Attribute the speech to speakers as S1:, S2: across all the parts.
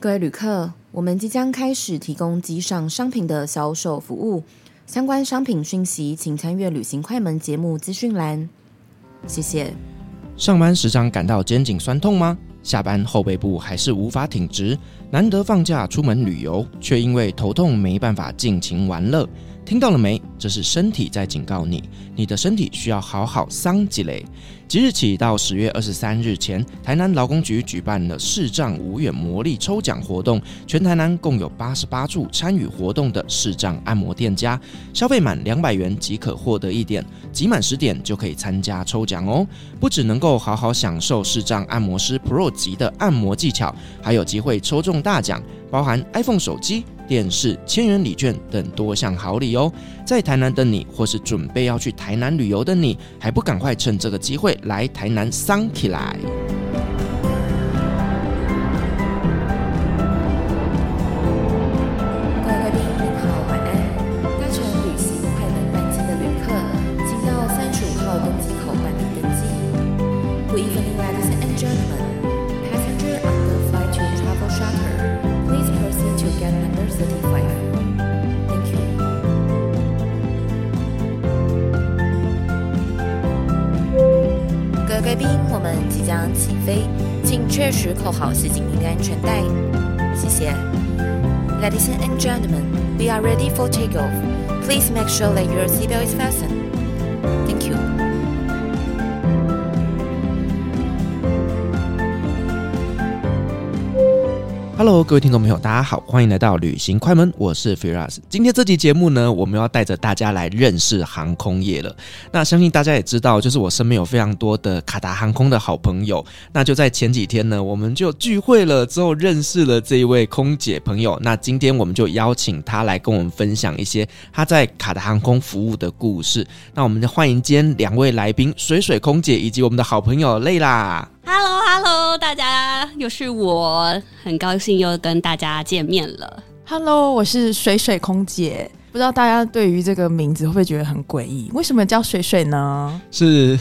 S1: 各位旅客，我们即将开始提供机上商品的销售服务，相关商品讯息请参阅旅行快门节目资讯栏。谢谢。
S2: 上班时常感到肩颈酸痛吗？下班后背部还是无法挺直？难得放假出门旅游，却因为头痛没办法尽情玩乐？听到了没？这是身体在警告你，你的身体需要好好桑吉嘞。即日起到十月二十三日前，台南劳工局举办了视障无远魔力抽奖活动，全台南共有八十八处参与活动的视障按摩店家，消费满两百元即可获得一点，集满十点就可以参加抽奖哦。不只能够好好享受视障按摩师 Pro 级的按摩技巧，还有机会抽中大奖，包含 iPhone 手机。电视、千元礼券等多项好礼哦！在台南的你，或是准备要去台南旅游的你，还不赶快趁这个机会来台南桑起来！扣好系紧您的安全带，谢谢。Ladies and gentlemen, we are ready for takeoff. Please make sure that your seatbelt is fastened. Thank you. Hello，各位听众朋友，大家好，欢迎来到旅行快门，我是 Firas。今天这期节目呢，我们要带着大家来认识航空业了。那相信大家也知道，就是我身边有非常多的卡达航空的好朋友。那就在前几天呢，我们就聚会了之后，认识了这一位空姐朋友。那今天我们就邀请她来跟我们分享一些她在卡达航空服务的故事。那我们就欢迎今天两位来宾，水水空姐以及我们的好朋友累
S3: 啦。大家又是我，很高兴又跟大家见面了。
S4: Hello，我是水水空姐，不知道大家对于这个名字会不会觉得很诡异？为什么叫水水呢？
S2: 是。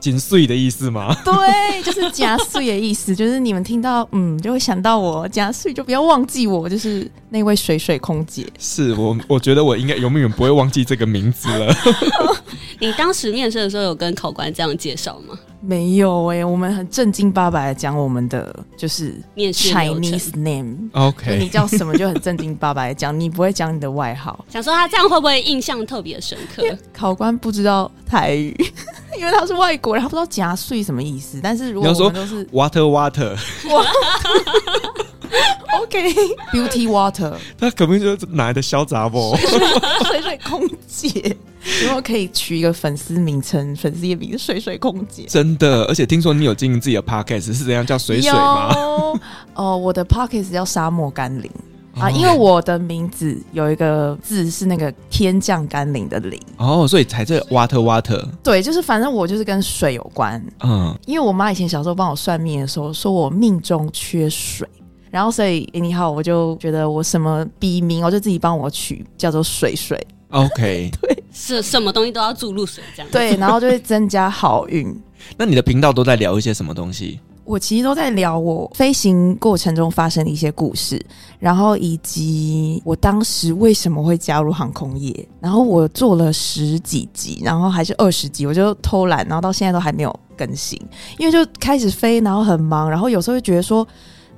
S2: 紧碎的意思吗？
S4: 对，就是加碎的意思，就是你们听到嗯，就会想到我加碎，就不要忘记我，就是那位水水空姐。
S2: 是我，我觉得我应该永远不会忘记这个名字了。
S3: 你当时面试的时候有跟考官这样介绍吗？
S4: 没有哎、欸，我们很正经八百的讲我们的就是
S3: 面试
S4: Chinese name。
S2: OK，
S4: 你叫什么就很正经八百的讲，你不会讲你的外号。
S3: 想说他这样会不会印象特别深刻？
S4: 考官不知道台语，因为他是外国人，他不知道夹碎什么意思。但是如果我们都是
S2: water water。
S4: OK，Beauty Water，
S2: 他可不可以就是哪来的小杂货？
S4: 水水空姐，然后可以取一个粉丝名称，粉丝也名水水空姐。
S2: 真的，而且听说你有经营自己的 Podcast，是怎样叫水水吗？
S4: 哦、呃，我的 Podcast 叫沙漠甘霖啊，因为我的名字有一个字是那个天降甘霖的霖
S2: 哦，所以才这 Water Water。
S4: 对，就是反正我就是跟水有关。嗯，因为我妈以前小时候帮我算命的时候，说我命中缺水。然后，所以你好，我就觉得我什么笔名，我就自己帮我取，叫做水水。
S2: OK，
S4: 对，
S3: 是什么东西都要注入水，这样
S4: 对，然后就会增加好运。
S2: 那你的频道都在聊一些什么东西？
S4: 我其实都在聊我飞行过程中发生的一些故事，然后以及我当时为什么会加入航空业。然后我做了十几集，然后还是二十集，我就偷懒，然后到现在都还没有更新，因为就开始飞，然后很忙，然后有时候会觉得说。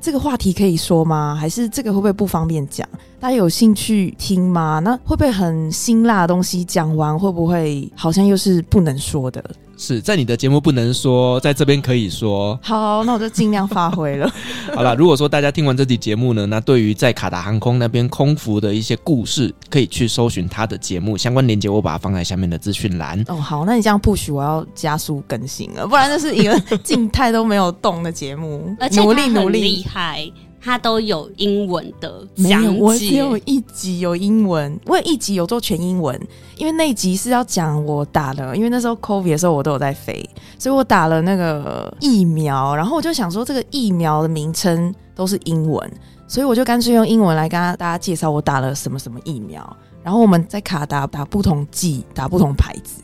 S4: 这个话题可以说吗？还是这个会不会不方便讲？大家有兴趣听吗？那会不会很辛辣的东西讲完，会不会好像又是不能说的？
S2: 是在你的节目不能说，在这边可以说。
S4: 好，那我就尽量发挥了。
S2: 好了，如果说大家听完这期节目呢，那对于在卡达航空那边空服的一些故事，可以去搜寻他的节目相关链接，我把它放在下面的资讯栏。
S4: 哦，好，那你这样 push 我要加速更新了，不然这是一个静态都没有动的节目。
S3: 而且努力努力，厉害。它都有英文的讲解，
S4: 我只有一集有英文，我有一集有做全英文，因为那一集是要讲我打了，因为那时候 COVID 的时候我都有在飞，所以我打了那个疫苗，然后我就想说这个疫苗的名称都是英文，所以我就干脆用英文来跟大家介绍我打了什么什么疫苗，然后我们在卡达打不同剂，打不同牌子，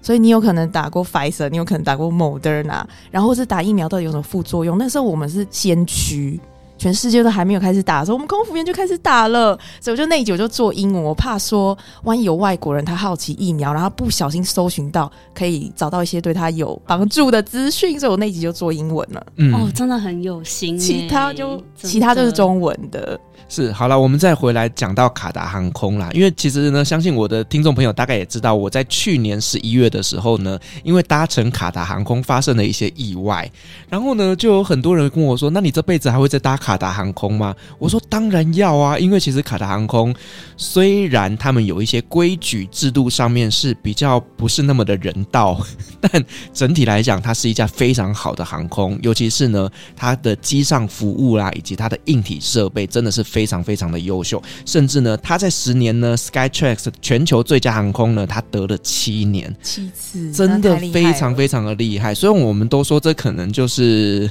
S4: 所以你有可能打过 Pfizer，你有可能打过 Moderna，然后是打疫苗到底有什么副作用，那时候我们是先驱。全世界都还没有开始打的时候，我们空服员就开始打了。所以我就那一集我就做英文，我怕说万一有外国人他好奇疫苗，然后不小心搜寻到可以找到一些对他有帮助的资讯，所以我那一集就做英文了。
S3: 嗯，哦，真的很有心。
S4: 其他就其他就是中文的。
S2: 是，好了，我们再回来讲到卡达航空啦，因为其实呢，相信我的听众朋友大概也知道，我在去年十一月的时候呢，因为搭乘卡达航空发生了一些意外，然后呢，就有很多人跟我说，那你这辈子还会再搭卡达航空吗？我说当然要啊，因为其实卡达航空虽然他们有一些规矩制度上面是比较不是那么的人道，但整体来讲，它是一架非常好的航空，尤其是呢，它的机上服务啦，以及它的硬体设备，真的是非。非常非常的优秀，甚至呢，他在十年呢，Skytrax 全球最佳航空呢，他得了七年，
S4: 七次，
S2: 真的非常非常的厉害。所以我们都说，这可能就是。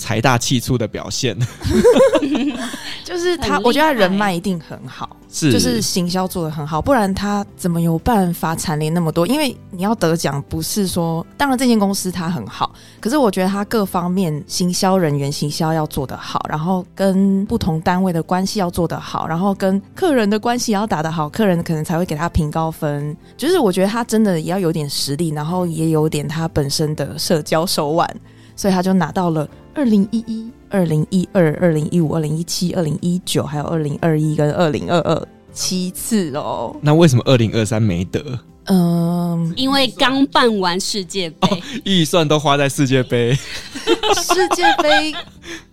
S2: 财大气粗的表现，
S4: 就是他，我觉得他人脉一定很好，是就是行销做的很好，不然他怎么有办法蝉联那么多？因为你要得奖，不是说当然这间公司他很好，可是我觉得他各方面行销人员行销要做得好，然后跟不同单位的关系要做得好，然后跟客人的关系也要打得好，客人可能才会给他评高分。就是我觉得他真的也要有点实力，然后也有点他本身的社交手腕，所以他就拿到了。二零一一、二零一二、二零一五、二零一七、二零一九，还有二零二一跟二零二二七次哦。
S2: 那为什么二零二三没得？
S3: 嗯，因为刚办完世界杯，
S2: 预、哦、算都花在世界杯。
S4: 世界杯。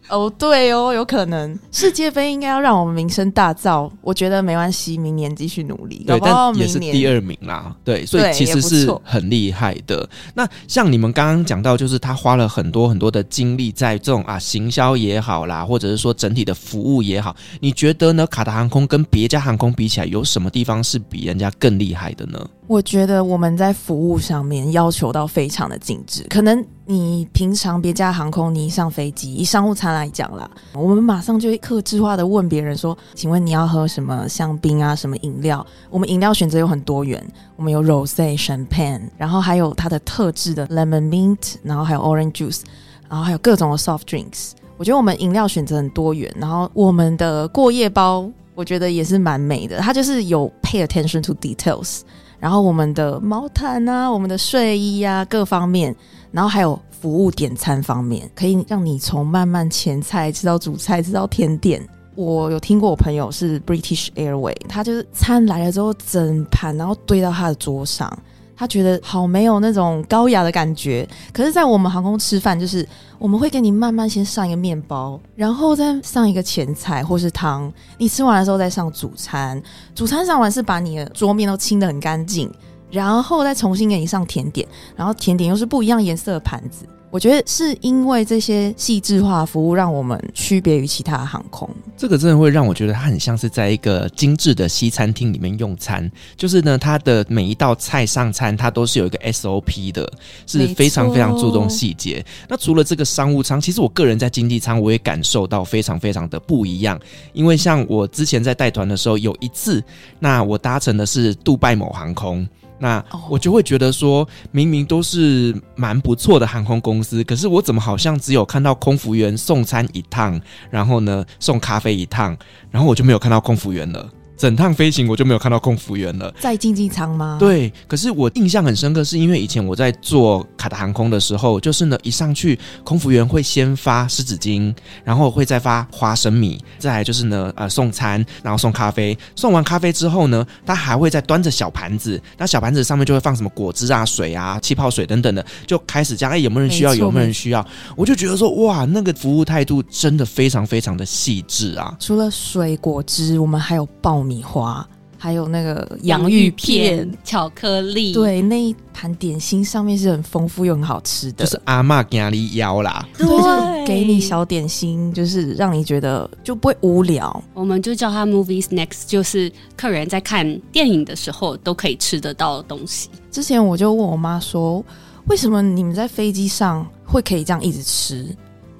S4: 哦，对哦，有可能世界杯应该要让我们名声大噪，我觉得没关系，明年继续努力，
S2: 对，但也是第二名啦，对，所以其实是很厉害的。那像你们刚刚讲到，就是他花了很多很多的精力在这种啊行销也好啦，或者是说整体的服务也好，你觉得呢？卡达航空跟别家航空比起来，有什么地方是比人家更厉害的呢？
S4: 我觉得我们在服务上面要求到非常的精致。可能你平常别家航空，你一上飞机，以商务舱来讲啦，我们马上就会客制化的问别人说：“请问你要喝什么香槟啊？什么饮料？”我们饮料选择有很多元，我们有 Rosé、Champagne，然后还有它的特制的 Lemon Mint，然后还有 Orange Juice，然后还有各种的 Soft Drinks。我觉得我们饮料选择很多元，然后我们的过夜包，我觉得也是蛮美的，它就是有 Pay attention to details。然后我们的毛毯啊，我们的睡衣啊，各方面，然后还有服务点餐方面，可以让你从慢慢前菜吃到主菜，吃到甜点。我有听过我朋友是 British Airway，他就是餐来了之后整盘，然后堆到他的桌上。他觉得好没有那种高雅的感觉，可是，在我们航空吃饭，就是我们会给你慢慢先上一个面包，然后再上一个前菜或是汤，你吃完的时候再上主餐，主餐上完是把你的桌面都清的很干净，然后再重新给你上甜点，然后甜点又是不一样颜色的盘子。我觉得是因为这些细致化服务，让我们区别于其他航空。
S2: 这个真的会让我觉得它很像是在一个精致的西餐厅里面用餐。就是呢，它的每一道菜上餐，它都是有一个 SOP 的，是非常非常注重细节。那除了这个商务舱，其实我个人在经济舱我也感受到非常非常的不一样。因为像我之前在带团的时候，有一次，那我搭乘的是杜拜某航空。那我就会觉得说，明明都是蛮不错的航空公司，可是我怎么好像只有看到空服员送餐一趟，然后呢送咖啡一趟，然后我就没有看到空服员了。整趟飞行我就没有看到空服员了，
S4: 在经济舱吗？
S2: 对，可是我印象很深刻，是因为以前我在做卡达航空的时候，就是呢一上去，空服员会先发湿纸巾，然后会再发花生米，再来就是呢呃送餐，然后送咖啡，送完咖啡之后呢，他还会再端着小盘子，那小盘子上面就会放什么果汁啊、水啊、气泡水等等的，就开始讲哎有没有人需要，有没有人需要，我就觉得说哇那个服务态度真的非常非常的细致啊。
S4: 除了水果汁，我们还有爆。米花，还有那个洋芋片、
S3: 片、巧克力，
S4: 对，那一盘点心上面是很丰富又很好吃的，
S2: 就是阿嬷给你邀啦，
S4: 对，给你小点心，就是让你觉得就不会无聊。
S3: 我们就叫它 Movie Snacks，就是客人在看电影的时候都可以吃得到的东西。
S4: 之前我就问我妈说，为什么你们在飞机上会可以这样一直吃？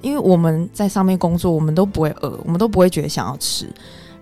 S4: 因为我们在上面工作，我们都不会饿，我们都不会觉得想要吃。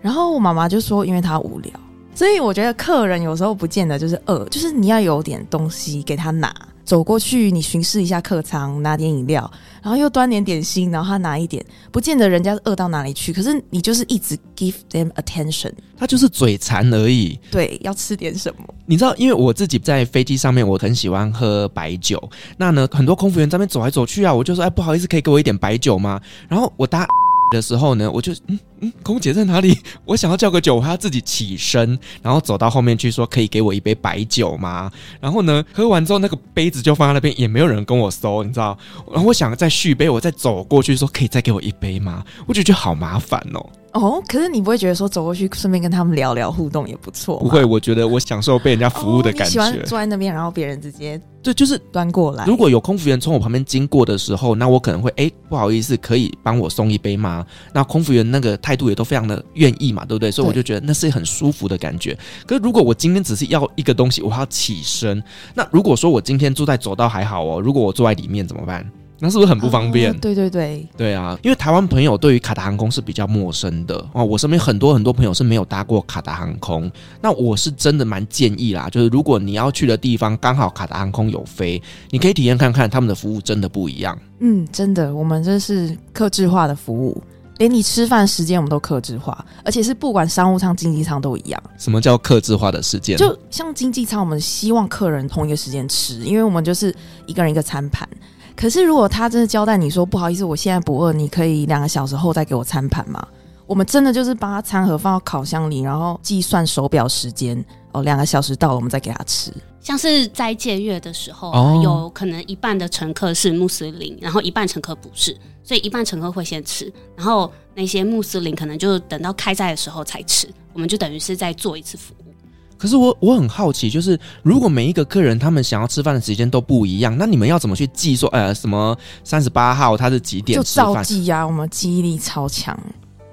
S4: 然后我妈妈就说，因为她无聊，所以我觉得客人有时候不见得就是饿，就是你要有点东西给他拿，走过去，你巡视一下客舱，拿点饮料，然后又端点点心，然后他拿一点，不见得人家饿到哪里去，可是你就是一直 give them attention，
S2: 他就是嘴馋而已。
S4: 对，要吃点什么？
S2: 你知道，因为我自己在飞机上面，我很喜欢喝白酒。那呢，很多空服员在那边走来走去啊，我就说，哎，不好意思，可以给我一点白酒吗？然后我搭的时候呢，我就嗯嗯，空姐在哪里？我想要叫个酒，我还要自己起身，然后走到后面去说，可以给我一杯白酒吗？然后呢，喝完之后那个杯子就放在那边，也没有人跟我收，你知道？然后我想再续杯，我再走过去说，可以再给我一杯吗？我就觉得好麻烦哦。
S4: 哦，可是你不会觉得说走过去顺便跟他们聊聊互动也不错？
S2: 不会，我觉得我享受被人家服务的感觉。
S4: 哦、喜欢坐在那边，然后别人直接
S2: 对，就是
S4: 端过来。
S2: 如果有空服员从我旁边经过的时候，那我可能会哎，不好意思，可以帮我送一杯吗？那空服员那个态度也都非常的愿意嘛，对不对？所以我就觉得那是很舒服的感觉。可是如果我今天只是要一个东西，我还要起身。那如果说我今天坐在走道还好哦，如果我坐在里面怎么办？那是不是很不方便？
S4: 哦、对对对，
S2: 对啊，因为台湾朋友对于卡达航空是比较陌生的哦。我身边很多很多朋友是没有搭过卡达航空，那我是真的蛮建议啦，就是如果你要去的地方刚好卡达航空有飞，你可以体验看看他们的服务，真的不一样。
S4: 嗯，真的，我们这是客制化的服务，连你吃饭时间我们都克制化，而且是不管商务舱、经济舱都一样。
S2: 什么叫克制化的时间？
S4: 就像经济舱，我们希望客人同一个时间吃，因为我们就是一个人一个餐盘。可是，如果他真的交代你说不好意思，我现在不饿，你可以两个小时后再给我餐盘吗？我们真的就是把他餐盒放到烤箱里，然后计算手表时间哦，两个小时到了，我们再给他吃。
S3: 像是在借月的时候，哦，有可能一半的乘客是穆斯林，然后一半乘客不是，所以一半乘客会先吃，然后那些穆斯林可能就等到开斋的时候才吃，我们就等于是在做一次服务。
S2: 可是我我很好奇，就是如果每一个客人他们想要吃饭的时间都不一样，那你们要怎么去记说，呃，什么三十八号他是几点吃饭？
S4: 就照记呀、啊，我们记忆力超强，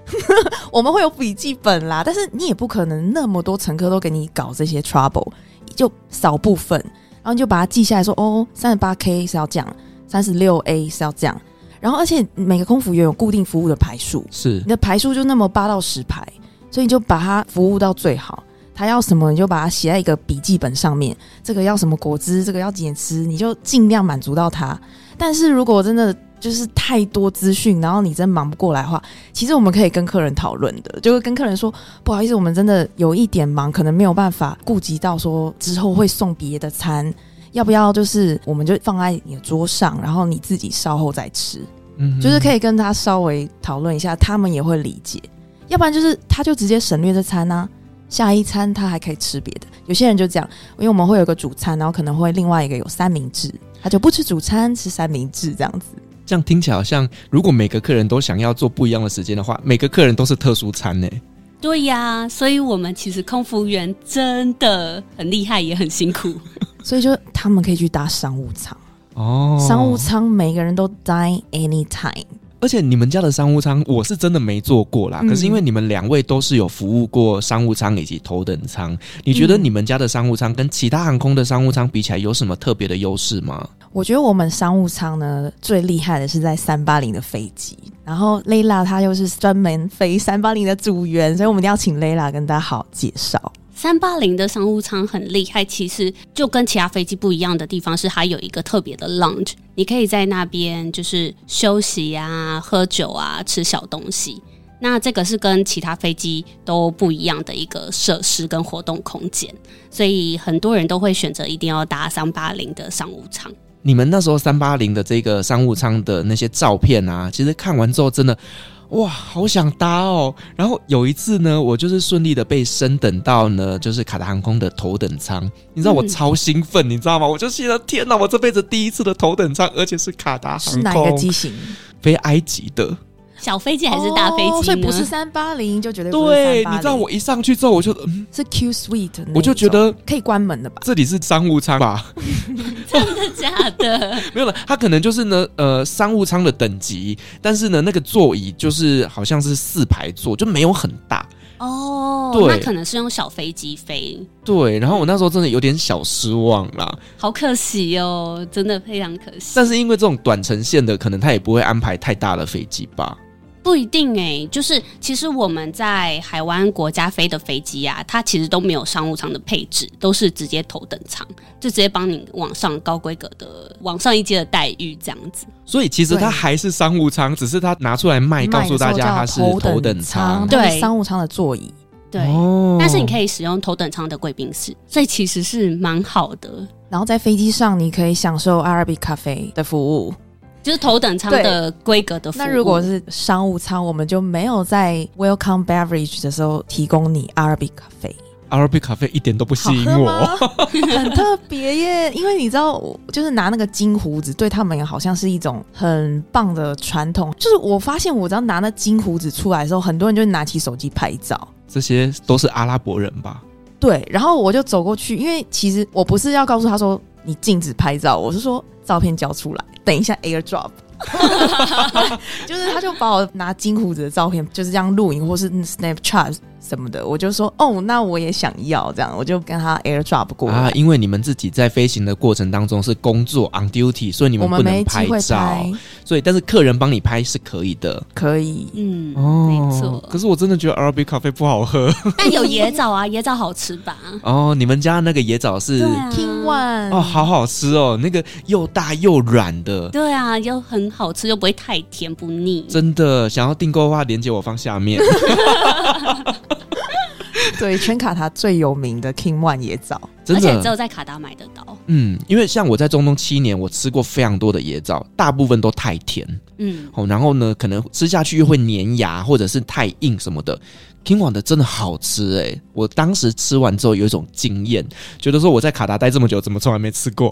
S4: 我们会有笔记本啦。但是你也不可能那么多乘客都给你搞这些 trouble，就少部分，然后你就把它记下来说，哦，三十八 K 是要这样，三十六 A 是要这样。然后而且每个空服员有固定服务的排数，
S2: 是
S4: 你的排数就那么八到十排，所以你就把它服务到最好。他要什么，你就把它写在一个笔记本上面。这个要什么果汁，这个要几点吃，你就尽量满足到他。但是如果真的就是太多资讯，然后你真忙不过来的话，其实我们可以跟客人讨论的，就会跟客人说，不好意思，我们真的有一点忙，可能没有办法顾及到说之后会送别的餐，要不要就是我们就放在你的桌上，然后你自己稍后再吃。嗯，就是可以跟他稍微讨论一下，他们也会理解。要不然就是他就直接省略这餐呢、啊。下一餐他还可以吃别的，有些人就这样，因为我们会有个主餐，然后可能会另外一个有三明治，他就不吃主餐，吃三明治这样子。
S2: 这样听起来好像，如果每个客人都想要做不一样的时间的话，每个客人都是特殊餐呢？
S3: 对呀，所以我们其实空服员真的很厉害，也很辛苦，
S4: 所以就他们可以去搭商务舱
S2: 哦，
S4: 商务舱每个人都 dine anytime。
S2: 而且你们家的商务舱我是真的没坐过啦，嗯、可是因为你们两位都是有服务过商务舱以及头等舱，你觉得你们家的商务舱跟其他航空的商务舱比起来有什么特别的优势吗？
S4: 我觉得我们商务舱呢最厉害的是在三八零的飞机，然后 Layla 她又是专门飞三八零的组员，所以我们一定要请 Layla 跟大家好好介绍。
S3: 三八零的商务舱很厉害，其实就跟其他飞机不一样的地方是，它有一个特别的 lounge，你可以在那边就是休息啊、喝酒啊、吃小东西。那这个是跟其他飞机都不一样的一个设施跟活动空间，所以很多人都会选择一定要搭三八零的商务舱。
S2: 你们那时候三八零的这个商务舱的那些照片啊，其实看完之后真的。哇，好想搭哦！然后有一次呢，我就是顺利的被升等到呢，就是卡达航空的头等舱。你知道我超兴奋，嗯、你知道吗？我就觉得天哪，我这辈子第一次的头等舱，而且是卡达航空。是哪
S4: 个机型？
S2: 飞埃及的。
S3: 小飞机还是大飞机？
S4: 哦，所以不是三八零就绝对不是
S2: 对。你知道我一上去之后，我就嗯，
S4: 是 Q Suite，
S2: 我就觉得
S4: 可以关门了吧？
S2: 这里是商务舱吧？
S3: 真的假的？
S2: 没有了，它可能就是呢，呃，商务舱的等级，但是呢，那个座椅就是好像是四排座，就没有很大
S3: 哦。对，那可能是用小飞机飞。
S2: 对，然后我那时候真的有点小失望啦，
S3: 好可惜哦，真的非常可惜。
S2: 但是因为这种短程线的，可能他也不会安排太大的飞机吧。
S3: 不一定哎、欸，就是其实我们在海湾国家飞的飞机啊，它其实都没有商务舱的配置，都是直接头等舱，就直接帮你往上高规格的往上一阶的待遇这样子。
S2: 所以其实它还是商务舱，只是它拿出来卖，告诉大家它是头等舱，
S4: 对，商务舱的座椅。
S3: 对，但是你可以使用头等舱的贵宾室，所以其实是蛮好的。
S4: 然后在飞机上，你可以享受 Arabic Cafe 的服务。
S3: 就是头等舱的规格的服务。
S4: 那如果是商务舱，我们就没有在 Welcome Beverage 的时候提供你 Arabic Cafe。
S2: Arabic Cafe 一点都不吸引我，
S4: 很特别耶。因为你知道，就是拿那个金胡子，对他们也好像是一种很棒的传统。就是我发现，我只要拿那金胡子出来的时候，很多人就拿起手机拍照。
S2: 这些都是阿拉伯人吧？
S4: 对。然后我就走过去，因为其实我不是要告诉他说你禁止拍照，我是说照片交出来。等一下，AirDrop，就是他就把我拿金胡子的照片，就是这样录影，或是 Snapchat。什么的，我就说哦，那我也想要这样，我就跟他 AirDrop 过来。
S2: 啊，因为你们自己在飞行的过程当中是工作 on duty，所以你们不能拍照，拍所以但是客人帮你拍是可以的，
S4: 可以，
S3: 嗯，哦，没错。
S2: 可是我真的觉得 Arabic Cafe 不好喝，
S3: 但有椰枣啊，椰枣好吃吧？
S2: 哦，你们家那个椰枣是
S4: King One
S2: 哦，好好吃哦，那个又大又软的，
S3: 对啊，又很好吃，又不会太甜不腻。
S2: 真的，想要订购的话，链接我放下面。
S4: 对，全卡达最有名的 King One 野枣，
S3: 而且只有在卡达买得到。
S2: 嗯，因为像我在中东七年，我吃过非常多的野枣，大部分都太甜。嗯，哦，然后呢，可能吃下去又会粘牙，或者是太硬什么的。King One 的真的好吃哎、欸！我当时吃完之后有一种惊艳，觉得说我在卡达待这么久，怎么从来没吃过？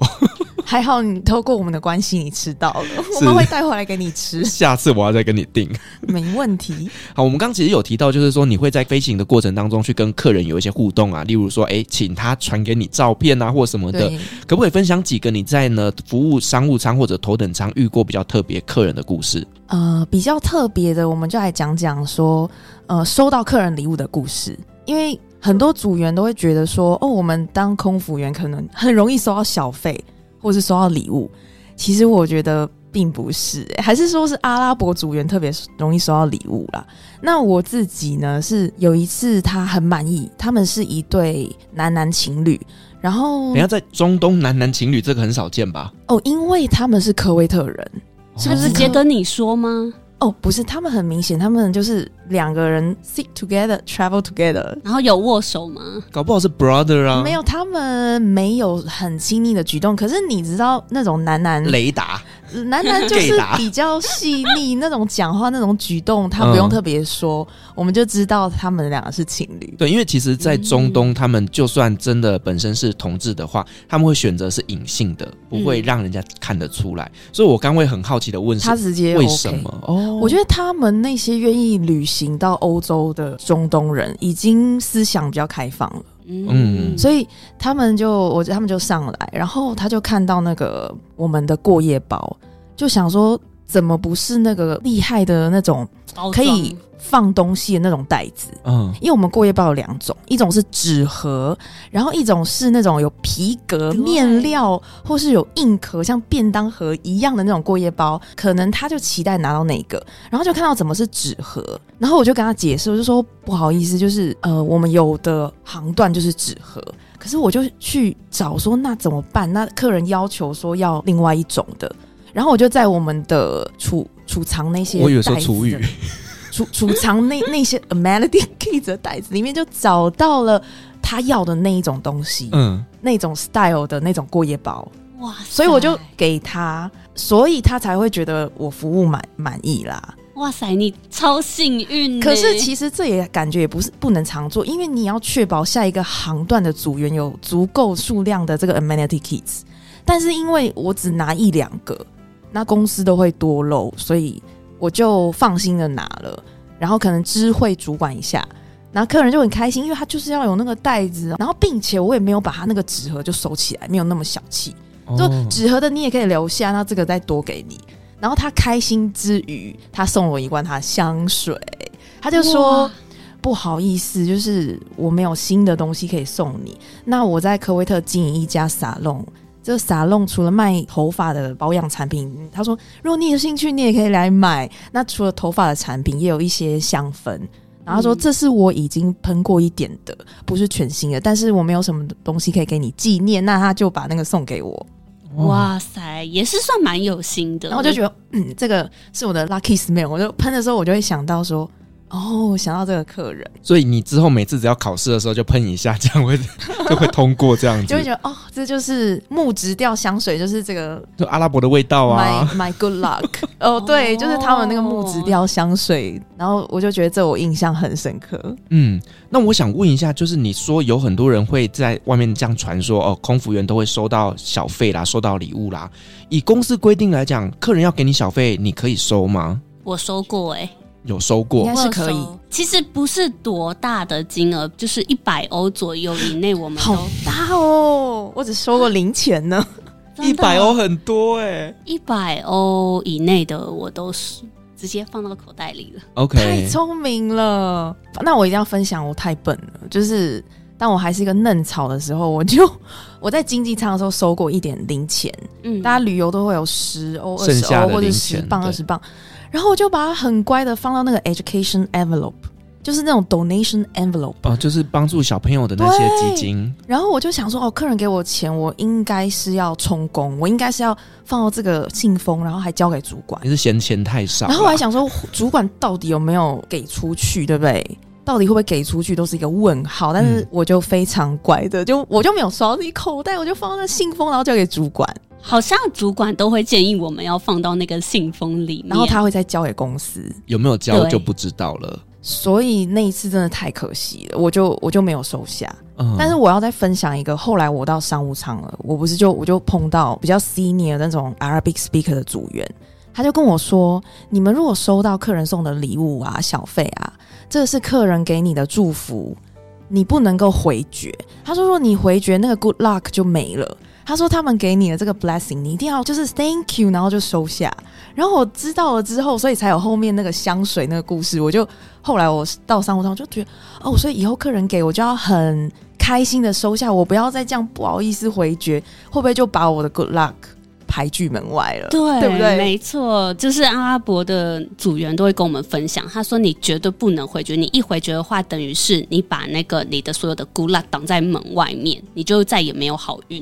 S4: 还好你透过我们的关系，你吃到了，我们会带回来给你吃。
S2: 下次我要再跟你订，
S4: 没问题。
S2: 好，我们刚刚其实有提到，就是说你会在飞行的过程当中去跟客人有一些互动啊，例如说，哎，请他传给你照片啊，或什么的，可不可以分享几个你在呢服务商务舱或者头等舱遇过比较特别客人的故事？
S4: 呃，比较特别的，我们就来讲讲说，呃，收到客人礼物的故事，因为很多组员都会觉得说，哦，我们当空服员可能很容易收到小费。或是收到礼物，其实我觉得并不是、欸，还是说是阿拉伯组员特别容易收到礼物啦。那我自己呢，是有一次他很满意，他们是一对男男情侣，然后
S2: 你要在中东男男情侣这个很少见吧？
S4: 哦，因为他们是科威特人，
S3: 是不是直接跟你说吗？
S4: 哦，不是，他们很明显，他们就是两个人 sit together, travel together，
S3: 然后有握手吗？
S2: 搞不好是 brother 啊。
S4: 没有，他们没有很亲密的举动。可是你知道那种男男
S2: 雷达。
S4: 男男就是比较细腻，那种讲话那种举动，他不用特别说，嗯、我们就知道他们两个是情侣。
S2: 对，因为其实，在中东，他们就算真的本身是同志的话，他们会选择是隐性的，不会让人家看得出来。嗯、所以我刚会很好奇的问，
S4: 他直接、
S2: 为什么？哦，
S4: 我觉得他们那些愿意旅行到欧洲的中东人，已经思想比较开放了。嗯，所以他们就，我觉得他们就上来，然后他就看到那个我们的过夜包，就想说，怎么不是那个厉害的那种可以放东西的那种袋子？嗯，因为我们过夜包有两种，一种是纸盒，然后一种是那种有皮革面料或是有硬壳，像便当盒一样的那种过夜包。可能他就期待拿到那个，然后就看到怎么是纸盒，然后我就跟他解释，我就说不好意思，就是呃，我们有的航段就是纸盒，可是我就去找说那怎么办？那客人要求说要另外一种的。然后我就在我们的储储藏那些，
S2: 我有时候储物，
S4: 储储藏那那些 amenity Kids 的袋子里面，就找到了他要的那一种东西，嗯，那种 style 的那种过夜包，哇塞，所以我就给他，所以他才会觉得我服务满满意啦。
S3: 哇塞，你超幸运！
S4: 可是其实这也感觉也不是不能常做，因为你要确保下一个航段的组员有足够数量的这个 amenity kits，但是因为我只拿一两个。那公司都会多漏，所以我就放心的拿了，然后可能知会主管一下，然后客人就很开心，因为他就是要有那个袋子，然后并且我也没有把他那个纸盒就收起来，没有那么小气，就纸盒的你也可以留下，那这个再多给你。然后他开心之余，他送我一罐他的香水，他就说不好意思，就是我没有新的东西可以送你。那我在科威特经营一家沙龙。这个沙龙除了卖头发的保养产品，他说如果你有兴趣，你也可以来买。那除了头发的产品，也有一些香氛。然后他说这是我已经喷过一点的，不是全新的，但是我没有什么东西可以给你纪念，那他就把那个送给我。
S3: 哇塞，也是算蛮有心的。
S4: 然后我就觉得，嗯，这个是我的 lucky smell。我就喷的时候，我就会想到说。哦，想到这个客人，
S2: 所以你之后每次只要考试的时候就喷一下，这样会 就会通过这样子，
S4: 就会觉得哦，这就是木质调香水，就是这个
S2: 就阿拉伯的味道啊。
S4: My my good luck，哦，对，就是他们那个木质调香水，然后我就觉得这我印象很深刻。
S2: 嗯，那我想问一下，就是你说有很多人会在外面这样传说哦，空服员都会收到小费啦，收到礼物啦。以公司规定来讲，客人要给你小费，你可以收吗？
S3: 我收过哎、欸。
S2: 有收过，
S4: 应该是可以。
S3: 其实不是多大的金额，就是一百欧左右以内，我们都
S4: 好大哦。我只收过零钱呢，
S2: 一百欧很多哎、欸。
S3: 一百欧以内的我都是直接放到口袋里了。
S2: OK，
S4: 太聪明了。那我一定要分享，我太笨了。就是当我还是一个嫩草的时候，我就 我在经济舱的时候收过一点零钱。嗯，大家旅游都会有十欧、二十欧或者十磅、二十磅。然后我就把它很乖的放到那个 education envelope，就是那种 donation envelope，
S2: 哦，就是帮助小朋友的那些基金。
S4: 然后我就想说，哦，客人给我钱，我应该是要充公，我应该是要放到这个信封，然后还交给主管。
S2: 你是嫌钱太少？
S4: 然后我还想说，主管到底有没有给出去，对不对？到底会不会给出去，都是一个问号。但是我就非常乖的，就我就没有收到自己口袋，我就放到那信封，然后交给主管。
S3: 好像主管都会建议我们要放到那个信封里面，
S4: 然后他会再交给公司。
S2: 有没有交就不知道了。
S4: 所以那一次真的太可惜了，我就我就没有收下。嗯。但是我要再分享一个，后来我到商务舱了，我不是就我就碰到比较 senior 那种 Arabic speaker 的组员，他就跟我说：“你们如果收到客人送的礼物啊、小费啊，这个是客人给你的祝福，你不能够回绝。”他说：“如果你回绝，那个 good luck 就没了。”他说：“他们给你的这个 blessing，你一定要就是 thank you，然后就收下。然后我知道了之后，所以才有后面那个香水那个故事。我就后来我到商务舱，我就觉得哦，所以以后客人给我就要很开心的收下，我不要再这样不好意思回绝，会不会就把我的 good luck 排拒门外了？
S3: 对，
S4: 对不对？
S3: 没错，就是阿拉伯的组员都会跟我们分享，他说你绝对不能回绝，你一回绝的话，等于是你把那个你的所有的 good luck 挡在门外面，你就再也没有好运。”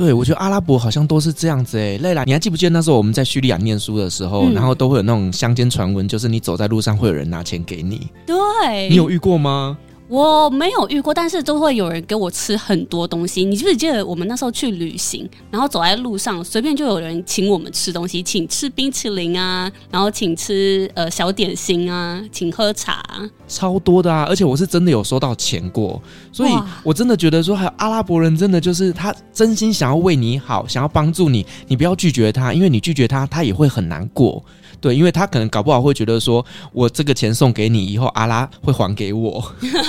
S2: 对，我觉得阿拉伯好像都是这样子哎。累了，你还记不记得那时候我们在叙利亚念书的时候，嗯、然后都会有那种乡间传闻，就是你走在路上会有人拿钱给你。
S3: 对，
S2: 你有遇过吗？
S3: 我没有遇过，但是都会有人给我吃很多东西。你记不记得我们那时候去旅行，然后走在路上，随便就有人请我们吃东西，请吃冰淇淋啊，然后请吃呃小点心啊，请喝茶，
S2: 超多的啊！而且我是真的有收到钱过，所以我真的觉得说，还有阿拉伯人真的就是他真心想要为你好，想要帮助你，你不要拒绝他，因为你拒绝他，他也会很难过。对，因为他可能搞不好会觉得说，我这个钱送给你以后，阿拉会还给我，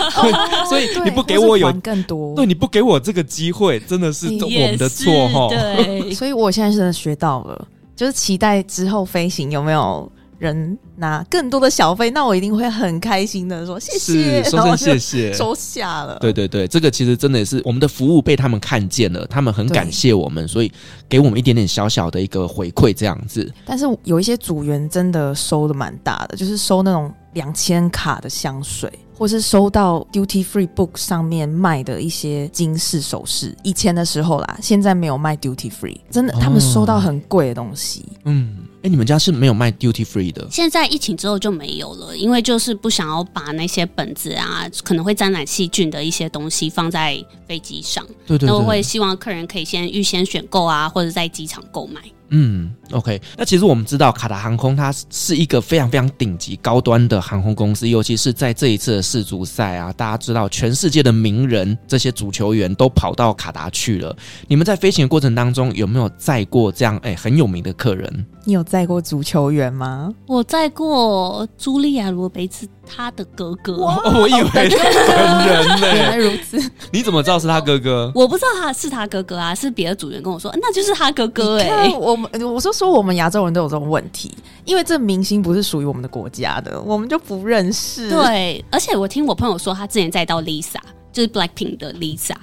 S2: 所以你不给我有
S4: 更多，
S2: 对，你不给我这个机会，真的是我们的错哈。
S3: 对，
S4: 所以我现在真的学到了，就是期待之后飞行有没有。人拿更多的小费，那我一定会很开心的说谢谢，
S2: 说声谢谢，
S4: 收下了。
S2: 对对对，这个其实真的也是我们的服务被他们看见了，他们很感谢我们，所以给我们一点点小小的一个回馈这样子。
S4: 但是有一些组员真的收的蛮大的，就是收那种两千卡的香水，或是收到 duty free book 上面卖的一些金饰首饰。以前的时候啦，现在没有卖 duty free，真的，他们收到很贵的东西。哦、
S2: 嗯。哎，你们家是没有卖 duty free 的？
S3: 现在疫情之后就没有了，因为就是不想要把那些本子啊，可能会沾染细菌的一些东西放在飞机上。
S2: 对对对，
S3: 都会希望客人可以先预先选购啊，或者在机场购买。
S2: 嗯，OK。那其实我们知道卡达航空它是一个非常非常顶级高端的航空公司，尤其是在这一次的世足赛啊，大家知道全世界的名人这些足球员都跑到卡达去了。你们在飞行的过程当中有没有载过这样哎很有名的客人？
S4: 你有载过足球员吗？
S3: 我载过茱莉亚·罗贝兹。他的哥哥，
S2: 我以为是本人呢。
S4: 原来如此，
S2: 你怎么知道是他哥哥？
S3: 我不知道他是他哥哥啊，是别的组员跟我说，那就是他哥哥哎、欸。
S4: 我们我是说我们亚洲人都有这种问题，因为这明星不是属于我们的国家的，我们就不认识。
S3: 对，而且我听我朋友说，他之前在到 Lisa，就是 Blackpink 的 Lisa。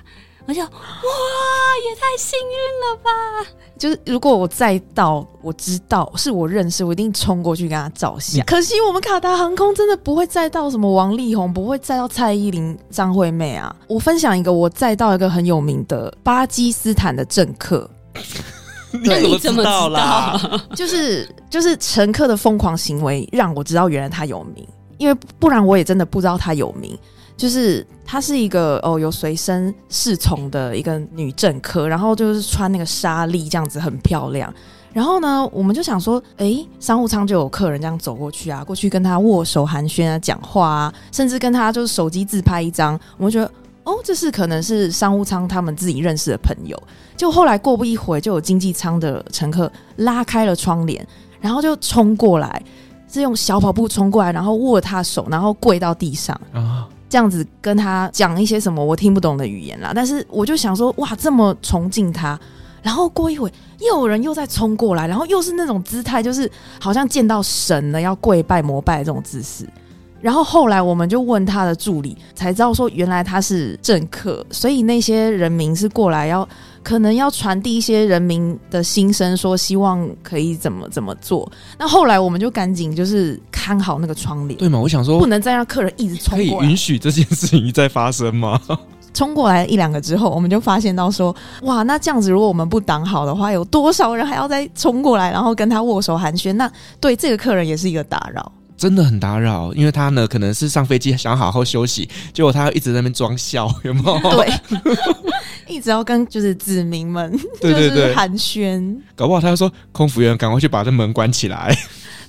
S3: 我就哇，也太幸运了吧！
S4: 就是如果我再到，我知道是我认识，我一定冲过去跟他照相。可惜我们卡达航空真的不会再到什么王力宏，不会再到蔡依林、张惠妹啊。我分享一个，我再到一个很有名的巴基斯坦的政客。
S3: 你怎么知道啦？
S4: 就是就是乘客的疯狂行为让我知道原来他有名，因为不然我也真的不知道他有名。就是她是一个哦有随身侍从的一个女政客，然后就是穿那个纱丽这样子很漂亮。然后呢，我们就想说，诶，商务舱就有客人这样走过去啊，过去跟他握手寒暄啊，讲话啊，甚至跟他就是手机自拍一张。我们觉得哦，这是可能是商务舱他们自己认识的朋友。就后来过不一会，就有经济舱的乘客拉开了窗帘，然后就冲过来，是用小跑步冲过来，然后握他手，然后跪到地上啊。这样子跟他讲一些什么我听不懂的语言啦，但是我就想说，哇，这么崇敬他，然后过一会又有人又在冲过来，然后又是那种姿态，就是好像见到神了要跪拜膜拜这种姿势。然后后来我们就问他的助理，才知道说原来他是政客，所以那些人民是过来要可能要传递一些人民的心声，说希望可以怎么怎么做。那后来我们就赶紧就是看好那个窗帘，
S2: 对吗？我想说，
S4: 不能再让客人一直冲过来，
S2: 可以允许这件事情一再发生吗？
S4: 冲过来一两个之后，我们就发现到说，哇，那这样子如果我们不挡好的话，有多少人还要再冲过来，然后跟他握手寒暄？那对这个客人也是一个打扰。
S2: 真的很打扰，因为他呢可能是上飞机想好好休息，结果他一直在那边装笑，有没有？
S4: 对，一直要跟就是子民们
S2: 对对对
S4: 就是寒暄，
S2: 搞不好他就说空服员赶快去把这门关起来。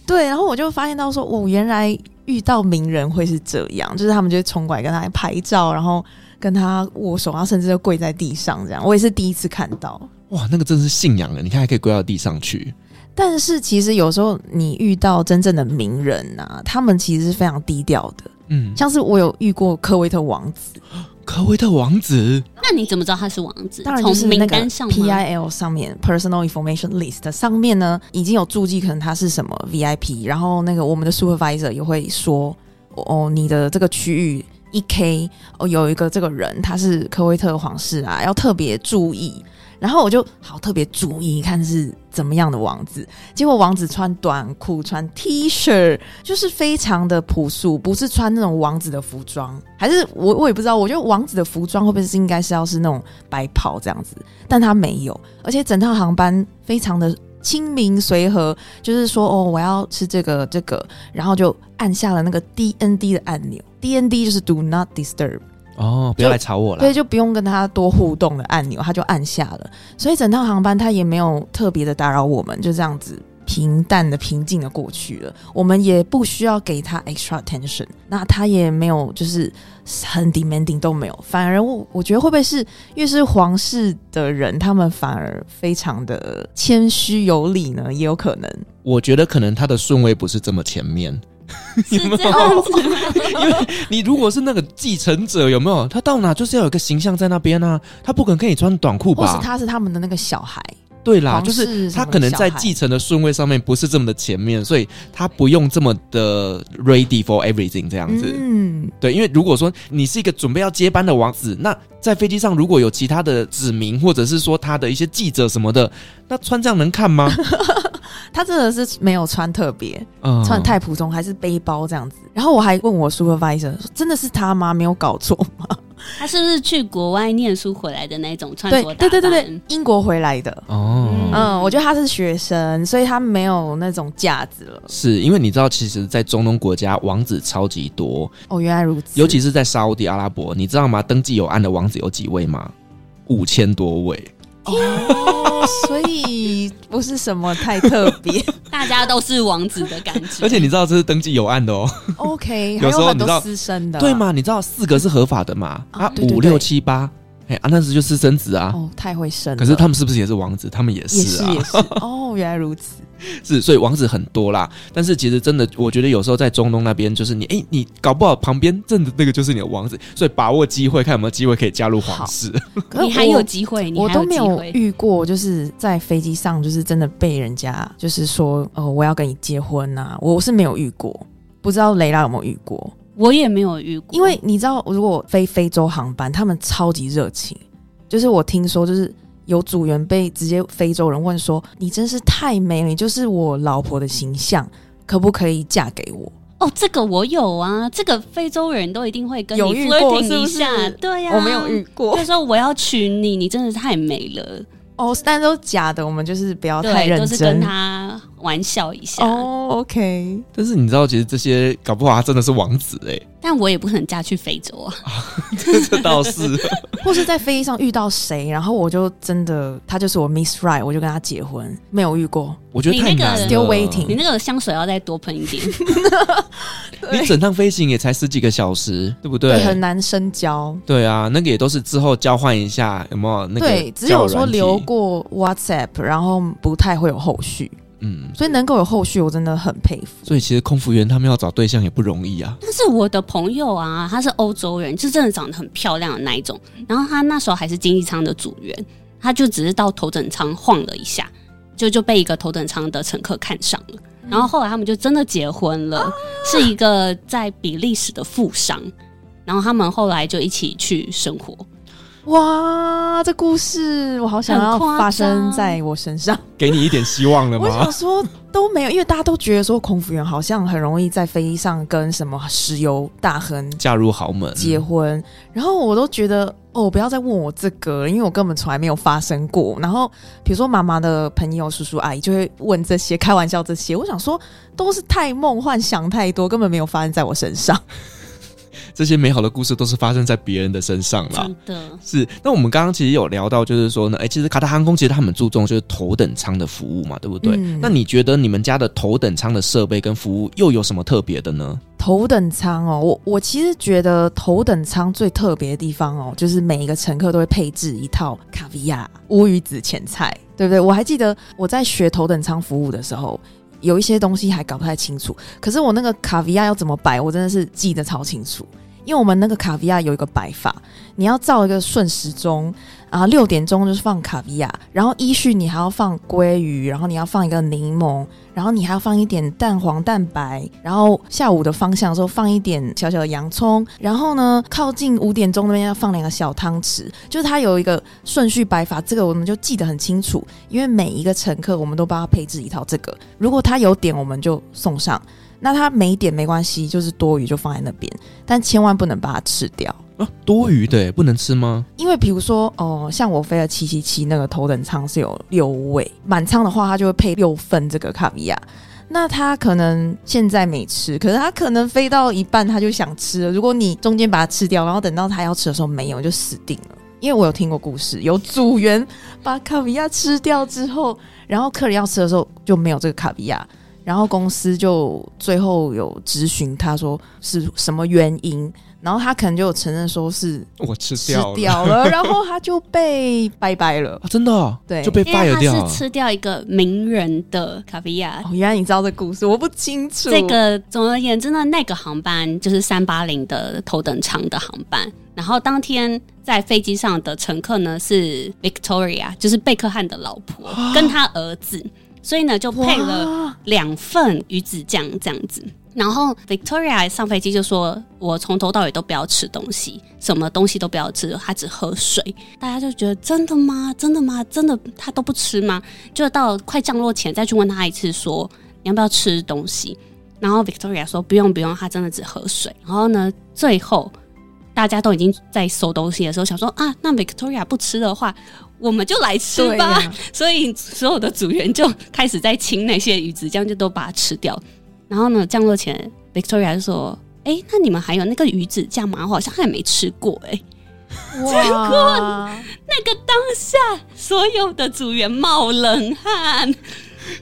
S4: 对，然后我就发现到说，我原来遇到名人会是这样，就是他们就会冲过来跟他拍照，然后跟他握手，然后甚至就跪在地上这样。我也是第一次看到，
S2: 哇，那个真是信仰了，你看还可以跪到地上去。
S4: 但是其实有时候你遇到真正的名人啊，他们其实是非常低调的。嗯，像是我有遇过科威特王子，
S2: 科威特王子，
S3: 那你怎么知道他是王子？
S4: 当然就是那个 PIL 上面 Personal Information List 上面呢，已经有注记，可能他是什么 VIP，然后那个我们的 Supervisor 也会说，哦，你的这个区域一 K 哦，有一个这个人他是科威特皇室啊，要特别注意。然后我就好特别注意看是怎么样的王子，结果王子穿短裤、穿 T 恤，就是非常的朴素，不是穿那种王子的服装，还是我我也不知道。我觉得王子的服装会不会是应该是要是那种白袍这样子，但他没有，而且整趟航班非常的亲民随和，就是说哦，我要吃这个这个，然后就按下了那个 DND 的按钮，DND 就是 Do Not Disturb。
S2: 哦，不要来吵我了。
S4: 对，就不用跟他多互动的按钮，他就按下了。所以整趟航班他也没有特别的打扰我们，就这样子平淡的、平静的过去了。我们也不需要给他 extra attention，那他也没有就是很 demanding 都没有。反而我我觉得会不会是越是皇室的人，他们反而非常的谦虚有礼呢？也有可能。
S2: 我觉得可能他的顺位不是这么前面。
S3: 是这样子？
S2: 因为你如果是那个继承者，有没有？他到哪就是要有个形象在那边啊，他不可能跟你穿短裤吧？
S4: 或是他是他们的那个小孩？
S2: 对啦，就是他可能在继承的顺位上面不是这么的前面，所以他不用这么的 ready for everything 这样子。嗯，对，因为如果说你是一个准备要接班的王子，那在飞机上如果有其他的子民或者是说他的一些记者什么的，那穿这样能看吗？
S4: 他真的是没有穿特别，嗯，穿太普通，还是背包这样子。然后我还问我 supervisor，真的是他吗？没有搞错吗？
S3: 他是不是去国外念书回来的那种穿着打？
S4: 对对对对，英国回来的。
S2: 哦，
S4: 嗯，我觉得他是学生，所以他没有那种架子了。
S2: 是因为你知道，其实，在中东国家，王子超级多。
S4: 哦，原来如此。
S2: 尤其是在沙乌地阿拉伯，你知道吗？登记有案的王子有几位吗？五千多位。
S4: 哦，所以不是什么太特别，
S3: 大家都是王子的感觉。
S2: 而且你知道这是登记有案的哦。
S4: OK，
S2: 有时候你知道
S4: 私生的，
S2: 对吗？你知道四个是合法的嘛？啊，五六七八，哎啊，那是就私生子啊。
S4: 哦，太会生了。
S2: 可是他们是不是也是王子？他们也是啊。
S4: 也是，也是。哦，原来如此。
S2: 是，所以王子很多啦。但是其实真的，我觉得有时候在中东那边，就是你，哎、欸，你搞不好旁边站的那个就是你的王子，所以把握机会，看有没有机会可以加入皇室。
S3: 你还有机会，
S4: 我都没有遇过，就是在飞机上，就是真的被人家就是说，哦，我要跟你结婚呐、啊。我是没有遇过，不知道雷拉有没有遇过？
S3: 我也没有遇过，
S4: 因为你知道，如果飞非洲航班，他们超级热情。就是我听说，就是有组员被直接非洲人问说：“你真是太美了，你就是我老婆的形象，可不可以嫁给我？”
S3: 哦，这个我有啊，这个非洲人都一定会跟你 flirting 一下，对呀、啊，
S4: 我没有遇过，
S3: 就说我要娶你，你真的是太美了。
S4: 哦，但都假的，我们就是不要太认真，
S3: 都是跟他玩笑一下。
S4: 哦，OK。
S2: 但是你知道，其实这些搞不好他真的是王子哎。
S3: 但我也不可能嫁去非洲啊。
S2: 这倒是。
S4: 或是在飞机上遇到谁，然后我就真的他就是我 Miss Right，我就跟他结婚。没有遇过，
S2: 我觉得太难了。
S4: Still waiting。
S3: 你那个香水要再多喷一点。
S2: 你整趟飞行也才十几个小时，对不对？
S4: 对，很难深交。
S2: 对啊，那个也都是之后交换一下，有没有那个？
S4: 对，只有说留过 WhatsApp，然后不太会有后续。嗯，所以能够有后续，我真的很佩服。
S2: 所以其实空服员他们要找对象也不容易啊。
S3: 但是我的朋友啊，他是欧洲人，就真的长得很漂亮的那一种。然后他那时候还是经济舱的组员，他就只是到头等舱晃了一下，就就被一个头等舱的乘客看上了。然后后来他们就真的结婚了，是一个在比利时的富商。然后他们后来就一起去生活。
S4: 哇，这故事我好想要发生在我身上，
S2: 给你一点希望了吗？
S4: 我想说都没有，因为大家都觉得说空服员好像很容易在飞机上跟什么石油大亨
S2: 嫁入豪门
S4: 结婚，然后我都觉得哦，不要再问我这个，因为我根本从来没有发生过。然后比如说妈妈的朋友、叔叔阿姨就会问这些，开玩笑这些，我想说都是太梦幻想太多，根本没有发生在我身上。
S2: 这些美好的故事都是发生在别人的身上啦。
S3: 真的
S2: 是。那我们刚刚其实有聊到，就是说呢，哎，其实卡塔航空其实他们注重就是头等舱的服务嘛，对不对？嗯。那你觉得你们家的头等舱的设备跟服务又有什么特别的呢？
S4: 头等舱哦，我我其实觉得头等舱最特别的地方哦，就是每一个乘客都会配置一套卡维亚乌鱼子前菜，对不对？我还记得我在学头等舱服务的时候，有一些东西还搞不太清楚，可是我那个卡维亚要怎么摆，我真的是记得超清楚。因为我们那个卡维亚有一个摆法，你要照一个顺时钟，然后六点钟就是放卡维亚，然后依序你还要放鲑鱼，然后你要放一个柠檬，然后你还要放一点蛋黄蛋白，然后下午的方向的时候放一点小小的洋葱，然后呢靠近五点钟那边要放两个小汤匙，就是它有一个顺序摆法，这个我们就记得很清楚，因为每一个乘客我们都帮他配置一套这个，如果他有点我们就送上。那它没点没关系，就是多余就放在那边，但千万不能把它吃掉
S2: 啊！多余的不能吃吗？
S4: 因为比如说哦、呃，像我飞了七七七那个头等舱是有六位，满舱的话它就会配六份这个卡比亚。那他可能现在没吃，可是他可能飞到一半他就想吃了。如果你中间把它吃掉，然后等到他要吃的时候没有，就死定了。因为我有听过故事，有组员把卡比亚吃掉之后，然后客人要吃的时候就没有这个卡比亚。然后公司就最后有咨询他说是什么原因，然后他可能就有承认说是
S2: 我吃掉了，
S4: 吃掉了，然后他就被拜拜了，
S2: 啊、真的、哦、
S4: 对，
S2: 就被 fire 掉了。
S3: 是吃掉一个名人的卡比亚、
S4: 哦。原来你知道这故事，我不清楚。
S3: 这个总而言之呢，那个航班就是三八零的头等舱的航班，然后当天在飞机上的乘客呢是 Victoria，就是贝克汉的老婆、啊、跟他儿子。所以呢，就配了两份鱼子酱这样子。然后 Victoria 上飞机就说：“我从头到尾都不要吃东西，什么东西都不要吃，他只喝水。”大家就觉得真的吗？真的吗？真的他都不吃吗？就到快降落前再去问他一次，说你要不要吃东西？然后 Victoria 说：“不用不用，他真的只喝水。”然后呢，最后大家都已经在收东西的时候，想说：“啊，那 Victoria 不吃的话。”我们就来吃吧，啊、所以所有的组员就开始在清那些鱼子酱，就都把它吃掉。然后呢，降落前，Victoria 就说：“哎、欸，那你们还有那个鱼子酱吗？我好像还没吃过。”哎，结果那个当下，所有的组员冒冷汗，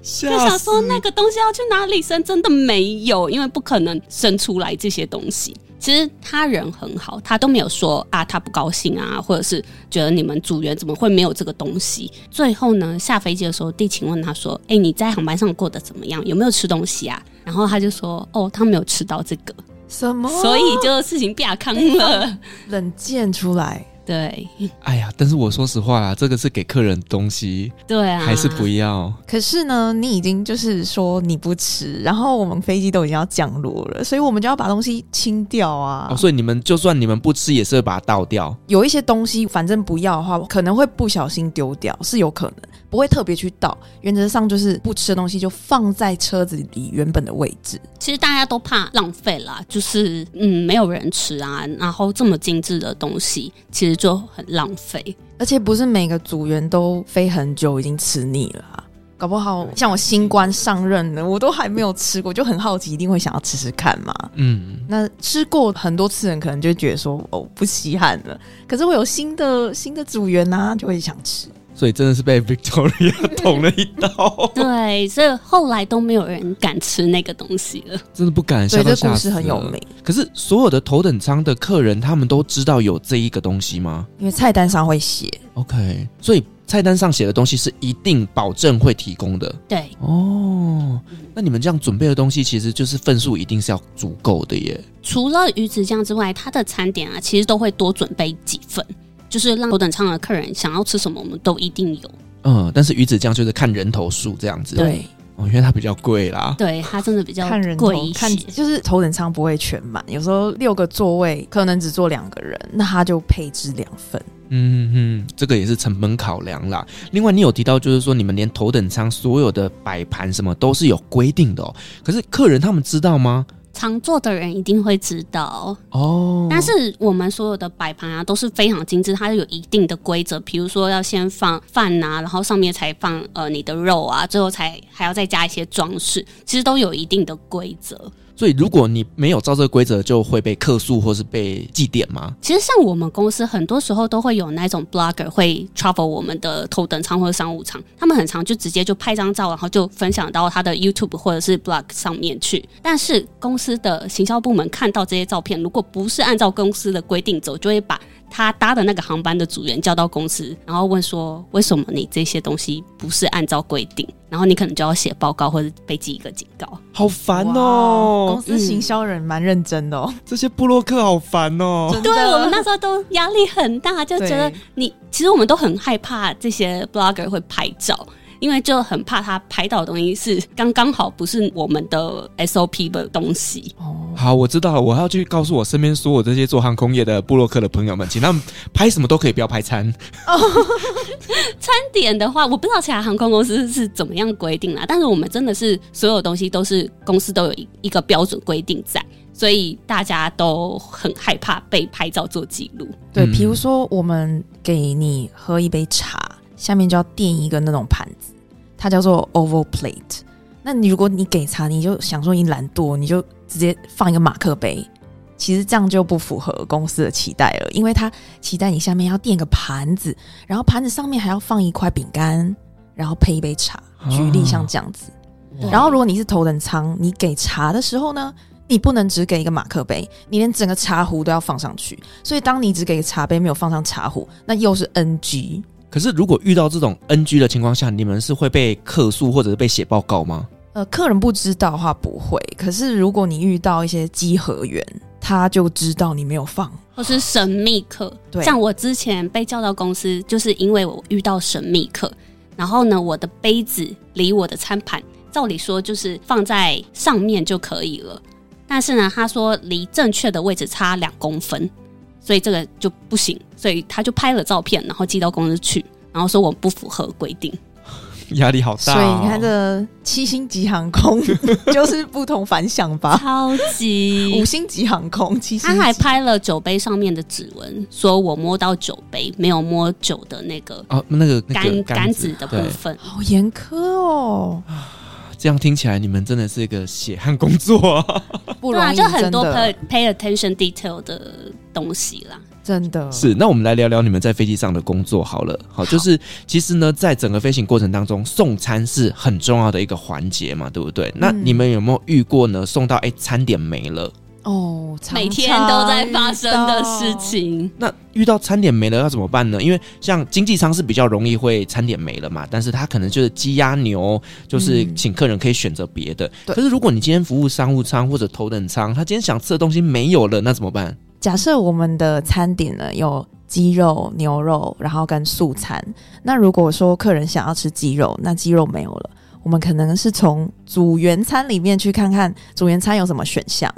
S3: 就想说那个东西要去哪里生？真的没有，因为不可能生出来这些东西。其实他人很好，他都没有说啊，他不高兴啊，或者是觉得你们组员怎么会没有这个东西。最后呢，下飞机的时候，地勤问他说：“哎，你在航班上过得怎么样？有没有吃东西啊？”然后他就说：“哦，他没有吃到这个。”
S4: 什么？
S3: 所以就事情变康了，
S4: 冷静出来。
S3: 对，
S2: 哎呀，但是我说实话啦，这个是给客人东西，
S3: 对啊，
S2: 还是不要。
S4: 可是呢，你已经就是说你不吃，然后我们飞机都已经要降落了，所以我们就要把东西清掉啊。
S2: 哦，所以你们就算你们不吃，也是会把它倒掉。
S4: 有一些东西，反正不要的话，可能会不小心丢掉，是有可能，不会特别去倒。原则上就是不吃的东西就放在车子里原本的位置。
S3: 其实大家都怕浪费啦，就是嗯，没有人吃啊，然后这么精致的东西，其实。就很浪费，
S4: 而且不是每个组员都飞很久已经吃腻了啊，搞不好像我新官上任的，我都还没有吃过，就很好奇，一定会想要吃吃看嘛。嗯，那吃过很多次人可能就觉得说哦，不稀罕了，可是会有新的新的组员啊，就会想吃。
S2: 所以真的是被 Victoria 捅了一刀。
S3: 对，所以后来都没有人敢吃那个东西了。
S2: 真的不敢。
S4: 所以这故事很有名。
S2: 可是所有的头等舱的客人，他们都知道有这一个东西吗？
S4: 因为菜单上会写。
S2: OK，所以菜单上写的东西是一定保证会提供的。
S3: 对。
S2: 哦，那你们这样准备的东西，其实就是份数一定是要足够的耶。
S3: 除了鱼子酱之外，它的餐点啊，其实都会多准备几份。就是让头等舱的客人想要吃什么，我们都一定有。
S2: 嗯，但是鱼子酱就是看人头数这样子。
S3: 对，
S2: 哦，因为它比较贵啦。
S3: 对，它真的比较
S4: 看人头看，就是头等舱不会全满，有时候六个座位可能只坐两个人，那它就配置两份。
S2: 嗯嗯，这个也是成本考量啦。另外，你有提到就是说，你们连头等舱所有的摆盘什么都是有规定的哦。可是客人他们知道吗？
S3: 常做的人一定会知道哦，但是我们所有的摆盘啊都是非常精致，它有一定的规则。比如说要先放饭呐、啊，然后上面才放呃你的肉啊，最后才还要再加一些装饰，其实都有一定的规则。
S2: 所以，如果你没有照这个规则，就会被客诉或是被记点吗？
S3: 其实，像我们公司很多时候都会有那种 blogger 会 travel 我们的头等舱或者商务舱，他们很常就直接就拍张照，然后就分享到他的 YouTube 或者是 blog 上面去。但是，公司的行销部门看到这些照片，如果不是按照公司的规定走，就会把他搭的那个航班的组员叫到公司，然后问说：“为什么你这些东西不是按照规定？”然后你可能就要写报告或者被记一个警告，
S2: 好烦哦！
S4: 公司行销人蛮认真的哦，
S2: 这些布洛克好烦哦。
S3: 对，我们那时候都压力很大，就觉得你其实我们都很害怕这些 blogger 会拍照。因为就很怕他拍到的东西是刚刚好不是我们的 SOP 的东西。哦，
S2: 好，我知道了，我要去告诉我身边所有这些做航空业的布洛克的朋友们，请他们拍什么都可以，不要拍餐。哦，
S3: 餐点的话，我不知道其他航空公司是怎么样规定啦，但是我们真的是所有东西都是公司都有一一个标准规定在，所以大家都很害怕被拍照做记录。
S4: 对，比如说我们给你喝一杯茶。下面就要垫一个那种盘子，它叫做 oval plate。那你如果你给茶，你就想说你懒惰，你就直接放一个马克杯，其实这样就不符合公司的期待了，因为他期待你下面要垫个盘子，然后盘子上面还要放一块饼干，然后配一杯茶。举例像这样子。哦、然后如果你是头等舱，你给茶的时候呢，你不能只给一个马克杯，你连整个茶壶都要放上去。所以当你只给茶杯，没有放上茶壶，那又是 NG。
S2: 可是，如果遇到这种 NG 的情况下，你们是会被客诉或者是被写报告吗？
S4: 呃，客人不知道的话不会。可是，如果你遇到一些稽核员，他就知道你没有放，
S3: 或是神秘客。对，像我之前被叫到公司，就是因为我遇到神秘客。然后呢，我的杯子离我的餐盘，照理说就是放在上面就可以了。但是呢，他说离正确的位置差两公分。所以这个就不行，所以他就拍了照片，然后寄到公司去，然后说我不符合规定，
S2: 压力好大哦。
S4: 所以你看，这七星级航空 就是不同凡响吧？
S3: 超级
S4: 五星级航空，七星。
S3: 他还拍了酒杯上面的指纹，说我摸到酒杯，没有摸酒的那个
S2: 哦，那个
S3: 杆杆子的部分，
S4: 好严苛哦。
S2: 这样听起来，你们真的是一个血汗工作啊！
S4: 不容易，
S3: 就很多 pay pay attention detail 的东西啦。
S4: 真的
S2: 是。那我们来聊聊你们在飞机上的工作好了。好，就是其实呢，在整个飞行过程当中，送餐是很重要的一个环节嘛，对不对？那你们有没有遇过呢？送到哎，餐点没了。
S4: 哦，
S3: 每天都在发生的事情。
S2: 那遇到餐点没了要怎么办呢？因为像经济舱是比较容易会餐点没了嘛，但是他可能就是鸡鸭牛，就是请客人可以选择别的。嗯、可是如果你今天服务商务舱或者头等舱，他今天想吃的东西没有了，那怎么办？
S4: 假设我们的餐点呢有鸡肉、牛肉，然后跟素餐。那如果说客人想要吃鸡肉，那鸡肉没有了，我们可能是从组员餐里面去看看组员餐有什么选项。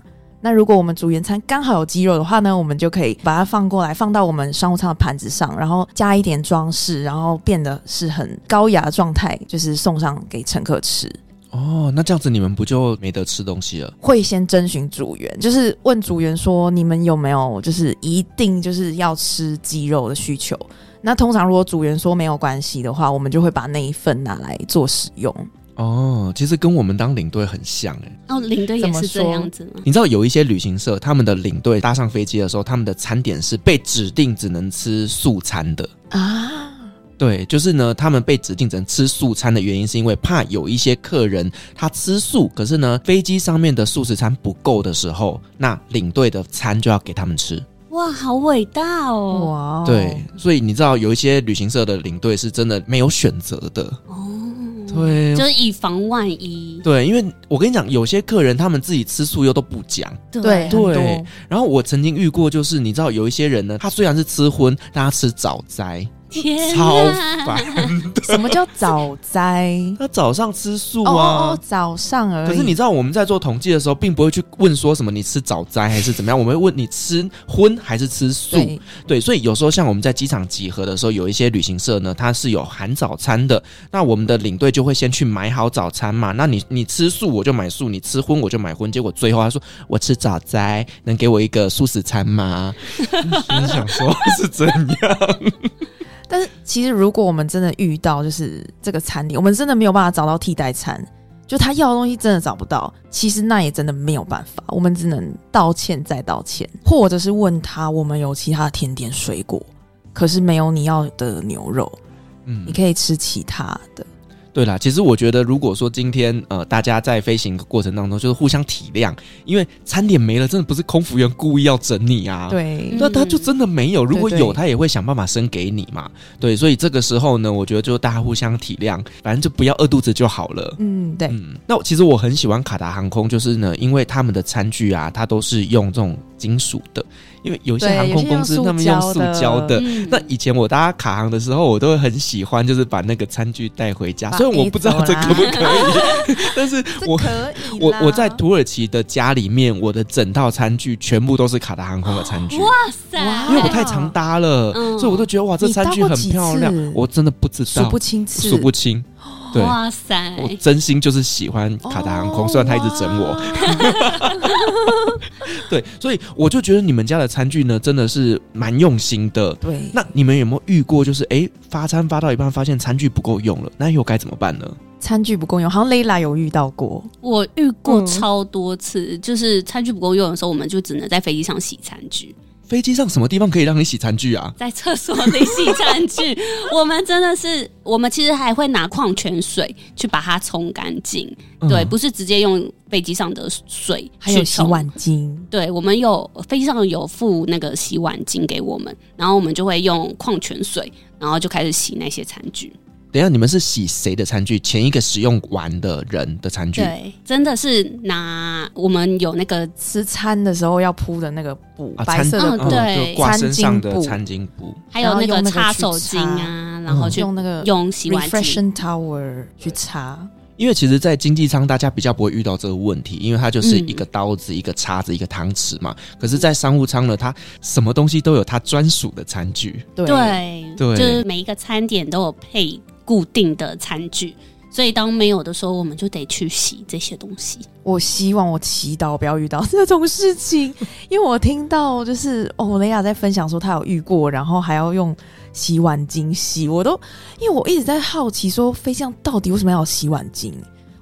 S4: 那如果我们组员餐刚好有鸡肉的话呢，我们就可以把它放过来，放到我们商务舱的盘子上，然后加一点装饰，然后变得是很高雅的状态，就是送上给乘客吃。
S2: 哦，那这样子你们不就没得吃东西了？
S4: 会先征询组员，就是问组员说，你们有没有就是一定就是要吃鸡肉的需求？那通常如果组员说没有关系的话，我们就会把那一份拿来做使用。
S2: 哦，其实跟我们当领队很像哎。
S3: 哦，领队也是这样子吗？
S2: 你知道有一些旅行社，他们的领队搭上飞机的时候，他们的餐点是被指定只能吃素餐的
S4: 啊。
S2: 对，就是呢，他们被指定只能吃素餐的原因，是因为怕有一些客人他吃素，可是呢，飞机上面的素食餐不够的时候，那领队的餐就要给他们吃。
S3: 哇，好伟大哦！
S4: 哇，
S2: 对，所以你知道有一些旅行社的领队是真的没有选择的哦。对，
S3: 就是以防万一。
S2: 对，因为我跟你讲，有些客人他们自己吃素又都不讲。
S4: 对
S2: 对。然后我曾经遇过，就是你知道有一些人呢，他虽然是吃荤，但他吃早斋。
S3: 天，
S2: 超烦！
S4: 什么叫早斋？
S2: 他早上吃素啊，
S4: 哦哦，早上而已。
S2: 可是你知道我们在做统计的时候，并不会去问说什么你吃早斋还是怎么样，我们会问你吃荤还是吃素。对，对，所以有时候像我们在机场集合的时候，有一些旅行社呢，它是有含早餐的，那我们的领队就会先去买好早餐嘛。那你你吃素我就买素，你吃荤我就买荤。结果最后他说我吃早斋，能给我一个素食餐吗？你想说是怎样？
S4: 但是其实，如果我们真的遇到就是这个餐点，我们真的没有办法找到替代餐，就他要的东西真的找不到，其实那也真的没有办法，我们只能道歉再道歉，或者是问他我们有其他的甜点水果，可是没有你要的牛肉，嗯，你可以吃其他的。
S2: 对啦，其实我觉得，如果说今天呃，大家在飞行的过程当中就是互相体谅，因为餐点没了，真的不是空服员故意要整你啊。
S4: 对，
S2: 那他就真的没有，如果有，他也会想办法生给你嘛。对，所以这个时候呢，我觉得就大家互相体谅，反正就不要饿肚子就好了。
S4: 嗯，对。
S2: 嗯，那其实我很喜欢卡达航空，就是呢，因为他们的餐具啊，它都是用这种金属的。因为有些航空公司他们用塑胶的，那以前我搭卡航的时候，我都会很喜欢，就是把那个餐具带回家。虽然我不知道这可不可以，但是我可以。我我在土耳其的家里面，我的整套餐具全部都是卡达航空的餐具。
S3: 哇塞！
S2: 因为我太常搭了，所以我都觉得哇，这餐具很漂亮。我真的不知道，
S4: 数不清次，
S2: 数不清。对，
S3: 哇塞！
S2: 我真心就是喜欢卡达航空，虽然他一直整我。对，所以我就觉得你们家的餐具呢，真的是蛮用心的。
S4: 对，
S2: 那你们有没有遇过，就是哎，发餐发到一半，发现餐具不够用了，那又该怎么办呢？
S4: 餐具不够用，好像 Lela 有遇到过，
S3: 我遇过超多次，嗯、就是餐具不够用的时候，我们就只能在飞机上洗餐具。
S2: 飞机上什么地方可以让你洗餐具啊？
S3: 在厕所里洗餐具。我们真的是，我们其实还会拿矿泉水去把它冲干净。嗯、对，不是直接用飞机上的水。
S4: 还有洗碗巾。
S3: 对，我们有飞机上有附那个洗碗巾给我们，然后我们就会用矿泉水，然后就开始洗那些餐具。
S2: 等一下，你们是洗谁的餐具？前一个使用完的人的餐具？
S3: 对，真的是拿我们有那个
S4: 吃餐的时候要铺的那个布，
S2: 啊、
S4: 白色的布，
S3: 嗯、对，
S2: 挂身上的餐巾布，
S3: 还有那个擦手巾啊，然后去
S4: 用那个
S3: 用洗碗巾
S4: towel 去擦。
S2: 因为其实，在经济舱大家比较不会遇到这个问题，因为它就是一个刀子、嗯、一个叉子、一个汤匙嘛。可是，在商务舱呢，它什么东西都有它专属的餐具。
S3: 对对，对就是每一个餐点都有配。固定的餐具，所以当没有的时候，我们就得去洗这些东西。
S4: 我希望我祈祷不要遇到这种事情，因为我听到就是欧，蕾雅在分享说她有遇过，然后还要用洗碗巾洗，我都因为我一直在好奇说，飞象到底为什么要洗碗巾？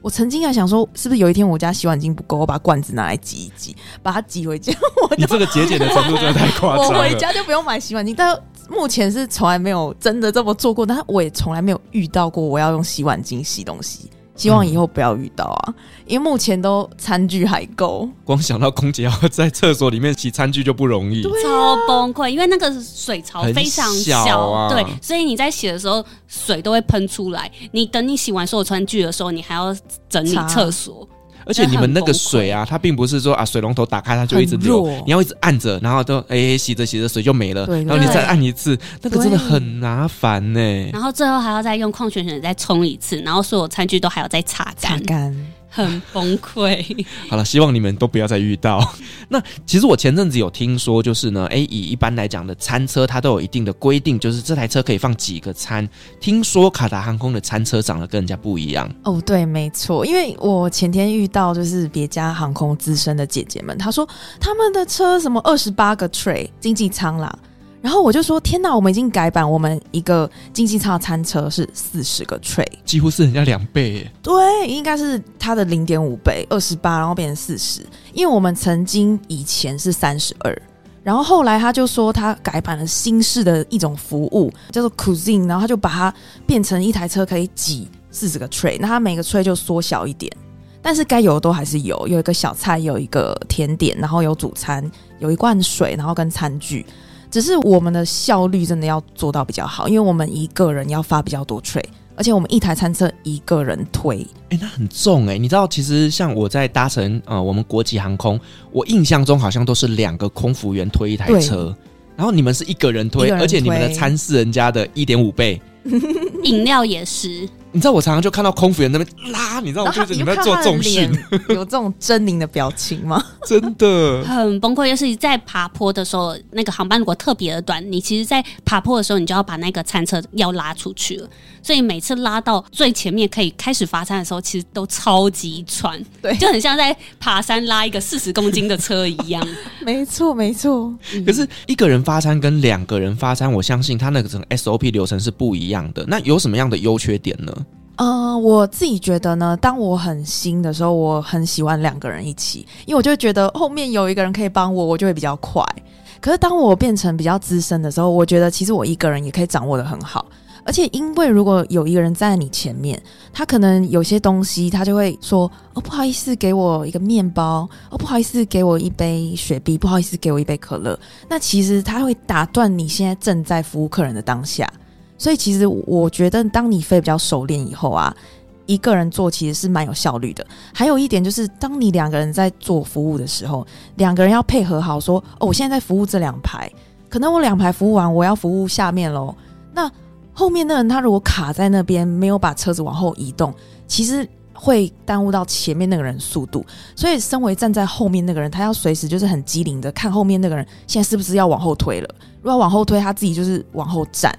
S4: 我曾经还想说，是不是有一天我家洗碗巾不够，我把罐子拿来挤一挤，把它挤回家。我
S2: 你这个节俭的程度真的太夸张了。
S4: 我回家就不用买洗碗巾，但。目前是从来没有真的这么做过，但我也从来没有遇到过我要用洗碗巾洗东西。希望以后不要遇到啊，嗯、因为目前都餐具还够。
S2: 光想到空姐要在厕所里面洗餐具就不容易，
S3: 啊、超崩溃。因为那个水槽非常小，
S2: 小啊、
S3: 对，所以你在洗的时候水都会喷出来。你等你洗完所有餐具的时候，你还要整理厕所。
S2: 而且你们那个水啊，它并不是说啊，水龙头打开它就一直流，你要一直按着，然后都哎洗着洗着水就没了，然后你再按一次，那个真的很麻烦呢。
S3: 然后最后还要再用矿泉水再冲一次，然后所有餐具都还要再擦干。擦干很崩溃。
S2: 好了，希望你们都不要再遇到。那其实我前阵子有听说，就是呢，哎，以一般来讲的餐车，它都有一定的规定，就是这台车可以放几个餐。听说卡达航空的餐车长得跟人家不一样。
S4: 哦，对，没错，因为我前天遇到就是别家航空资深的姐姐们，她说他们的车什么二十八个 tray 经济舱啦。然后我就说：“天哪，我们已经改版，我们一个经济舱餐车是四十个 tray，
S2: 几乎是人家两倍耶。
S4: 对，应该是它的零点五倍，二十八，然后变成四十。因为我们曾经以前是三十二，然后后来他就说他改版了新式的一种服务，叫做 Cuisine，然后他就把它变成一台车可以挤四十个 tray，那它每个 tray 就缩小一点，但是该有的都还是有，有一个小菜，有一个甜点，然后有主餐，有一罐水，然后跟餐具。”只是我们的效率真的要做到比较好，因为我们一个人要发比较多 tray，而且我们一台餐车一个人推，
S2: 哎、欸，那很重哎、欸。你知道，其实像我在搭乘呃我们国际航空，我印象中好像都是两个空服员推一台车，然后你们是一个人推，人推而且你们的餐是人家的一点五倍，
S3: 饮料也是。
S2: 你知道我常常就看到空服员那边拉，你知道我就是你们在做重训，
S4: 有这种狰狞的表情吗？
S2: 真的
S3: 很崩溃。就是在爬坡的时候，那个航班如果特别的短，你其实，在爬坡的时候，你就要把那个餐车要拉出去了。所以每次拉到最前面可以开始发餐的时候，其实都超级喘，对，就很像在爬山拉一个四十公斤的车一样。
S4: 没错，没错。
S2: 可是一个人发餐跟两个人发餐，我相信他那个整个 SOP 流程是不一样的。那有什么样的优缺点呢？
S4: 呃，我自己觉得呢，当我很新的时候，我很喜欢两个人一起，因为我就觉得后面有一个人可以帮我，我就会比较快。可是当我变成比较资深的时候，我觉得其实我一个人也可以掌握得很好。而且因为如果有一个人站在你前面，他可能有些东西他就会说：“哦，不好意思，给我一个面包。哦，不好意思，给我一杯雪碧。不好意思，给我一杯可乐。”那其实他会打断你现在正在服务客人的当下。所以其实我觉得，当你飞比较熟练以后啊，一个人做其实是蛮有效率的。还有一点就是，当你两个人在做服务的时候，两个人要配合好，说哦，我现在在服务这两排，可能我两排服务完，我要服务下面喽。那后面的人他如果卡在那边，没有把车子往后移动，其实会耽误到前面那个人速度。所以，身为站在后面那个人，他要随时就是很机灵的看后面那个人现在是不是要往后推了。如果往后推，他自己就是往后站。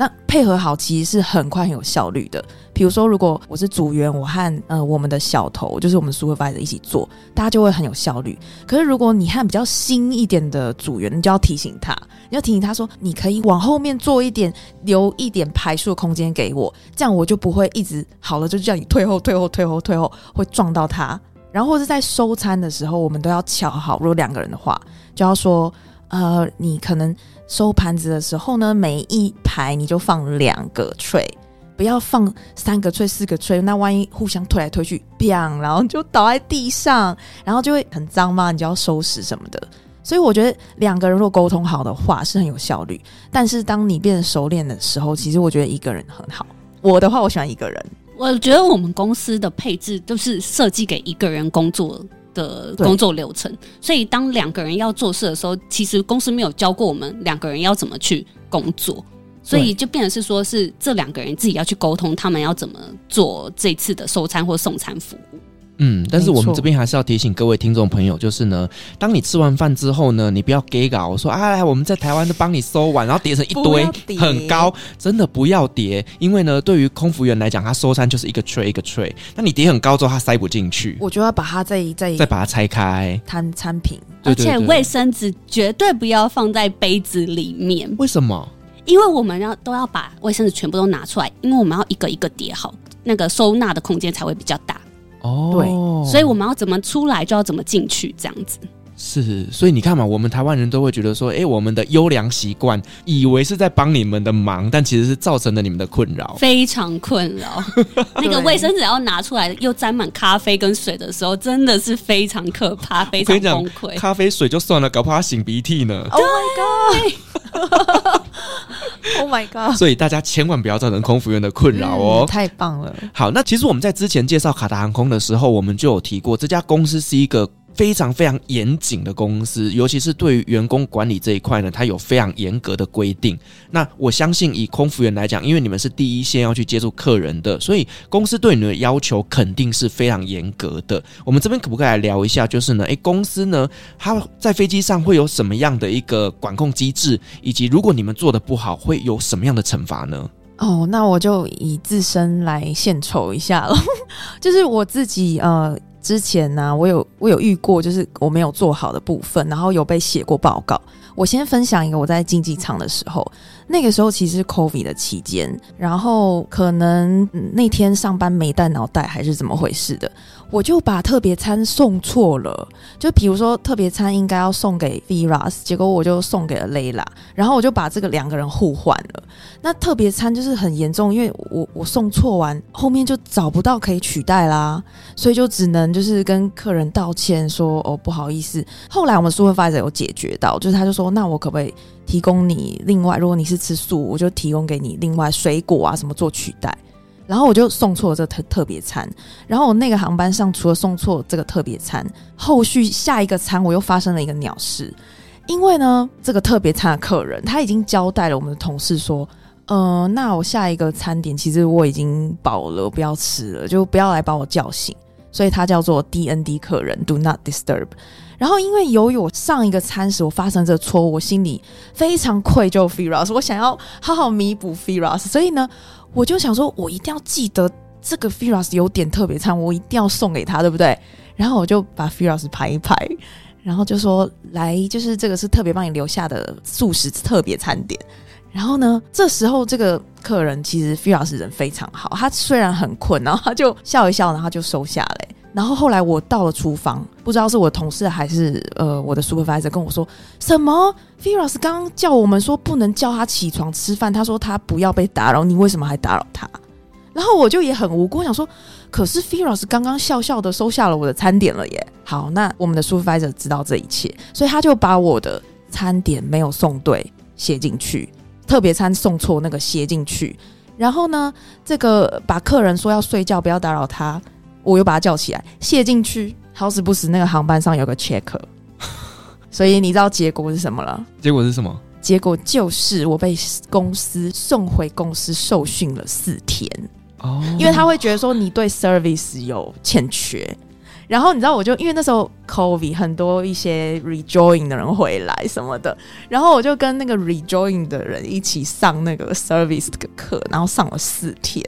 S4: 那配合好其实是很快很有效率的。比如说，如果我是组员，我和呃我们的小头，就是我们 supervisor 一起做，大家就会很有效率。可是如果你和比较新一点的组员，你就要提醒他，你要提醒他说，你可以往后面做一点，留一点排数空间给我，这样我就不会一直好了就叫你退后、退后、退后、退后，会撞到他。然后或是在收餐的时候，我们都要乔好。如果两个人的话，就要说，呃，你可能。收盘子的时候呢，每一排你就放两个脆不要放三个脆、四个脆那万一互相推来推去，砰，然后就倒在地上，然后就会很脏嘛，你就要收拾什么的。所以我觉得两个人如果沟通好的话是很有效率，但是当你变得熟练的时候，其实我觉得一个人很好。我的话，我喜欢一个人。
S3: 我觉得我们公司的配置都是设计给一个人工作的工作流程，所以当两个人要做事的时候，其实公司没有教过我们两个人要怎么去工作，所以就变成是说是这两个人自己要去沟通，他们要怎么做这次的收餐或送餐服务。
S2: 嗯，但是我们这边还是要提醒各位听众朋友，就是呢，当你吃完饭之后呢，你不要给稿，我说啊，我们在台湾都帮你收完，然后叠成一堆很高，真的不要叠，因为呢，对于空服员来讲，他收餐就是一个 tray 一个 tray，那你叠很高之后，他塞不进去，
S4: 我就要把它再再
S2: 再把它拆开，
S4: 摊餐品，
S3: 而且卫生纸绝对不要放在杯子里面，
S2: 为什么？
S3: 因为我们要都要把卫生纸全部都拿出来，因为我们要一个一个叠好，那个收纳的空间才会比较大。
S2: 哦，
S3: 对，所以我们要怎么出来就要怎么进去，这样子。
S2: 是，所以你看嘛，我们台湾人都会觉得说，哎，我们的优良习惯，以为是在帮你们的忙，但其实是造成了你们的困扰，
S3: 非常困扰。那个卫生纸要拿出来又沾满咖啡跟水的时候，真的是非常可怕，非常崩溃。
S2: 咖啡水就算了，搞不好他擤鼻涕呢。
S4: Oh my god！Oh my god！
S2: 所以大家千万不要造成空服员的困扰哦、
S4: 嗯。太棒了。
S2: 好，那其实我们在之前介绍卡达航空的时候，我们就有提过，这家公司是一个。非常非常严谨的公司，尤其是对于员工管理这一块呢，它有非常严格的规定。那我相信以空服员来讲，因为你们是第一线要去接触客人的，所以公司对你们的要求肯定是非常严格的。我们这边可不可以来聊一下，就是呢，诶，公司呢，它在飞机上会有什么样的一个管控机制，以及如果你们做的不好，会有什么样的惩罚呢？
S4: 哦，那我就以自身来献丑一下了，就是我自己呃。之前呢、我有我有遇过，就是我没有做好的部分，然后有被写过报告。我先分享一个，我在竞技场的时候，那个时候其实是 COVID 的期间，然后可能那天上班没带脑袋还是怎么回事的。我就把特别餐送错了，就比如说特别餐应该要送给 Viras，结果我就送给了 Layla，然后我就把这个两个人互换了。那特别餐就是很严重，因为我我送错完，后面就找不到可以取代啦，所以就只能就是跟客人道歉说哦，不好意思。后来我们 Supervisor 有解决到，就是他就说，那我可不可以提供你另外，如果你是吃素，我就提供给你另外水果啊什么做取代。然后我就送错了这个特特别餐，然后我那个航班上除了送错这个特别餐，后续下一个餐我又发生了一个鸟事，因为呢这个特别餐的客人他已经交代了我们的同事说，呃，那我下一个餐点其实我已经饱了，不要吃了，就不要来把我叫醒，所以他叫做 DND 客人，Do not disturb。然后因为由于我上一个餐时我发生这个错误，我心里非常愧疚 Firas，我想要好好弥补 Firas，所以呢。我就想说，我一定要记得这个 Firas 有点特别餐，我一定要送给他，对不对？然后我就把 Firas 拍一拍，然后就说：“来，就是这个是特别帮你留下的素食特别餐点。”然后呢，这时候这个客人其实 Firas 人非常好，他虽然很困，然后他就笑一笑，然后就收下来。然后后来我到了厨房，不知道是我同事还是呃我的 supervisor 跟我说什么，Firas 刚刚叫我们说不能叫他起床吃饭，他说他不要被打扰，你为什么还打扰他？然后我就也很无辜，想说，可是 Firas 刚刚笑笑的收下了我的餐点了耶。好，那我们的 supervisor 知道这一切，所以他就把我的餐点没有送对写进去，特别餐送错那个写进去，然后呢，这个把客人说要睡觉，不要打扰他。我又把他叫起来，卸进去，好死不死，那个航班上有个 checker，所以你知道结果是什么了？
S2: 结果是什么？
S4: 结果就是我被公司送回公司受训了四天哦，因为他会觉得说你对 service 有欠缺，然后你知道我就因为那时候 COVID 很多一些 rejoin 的人回来什么的，然后我就跟那个 rejoin 的人一起上那个 service 的课，然后上了四天。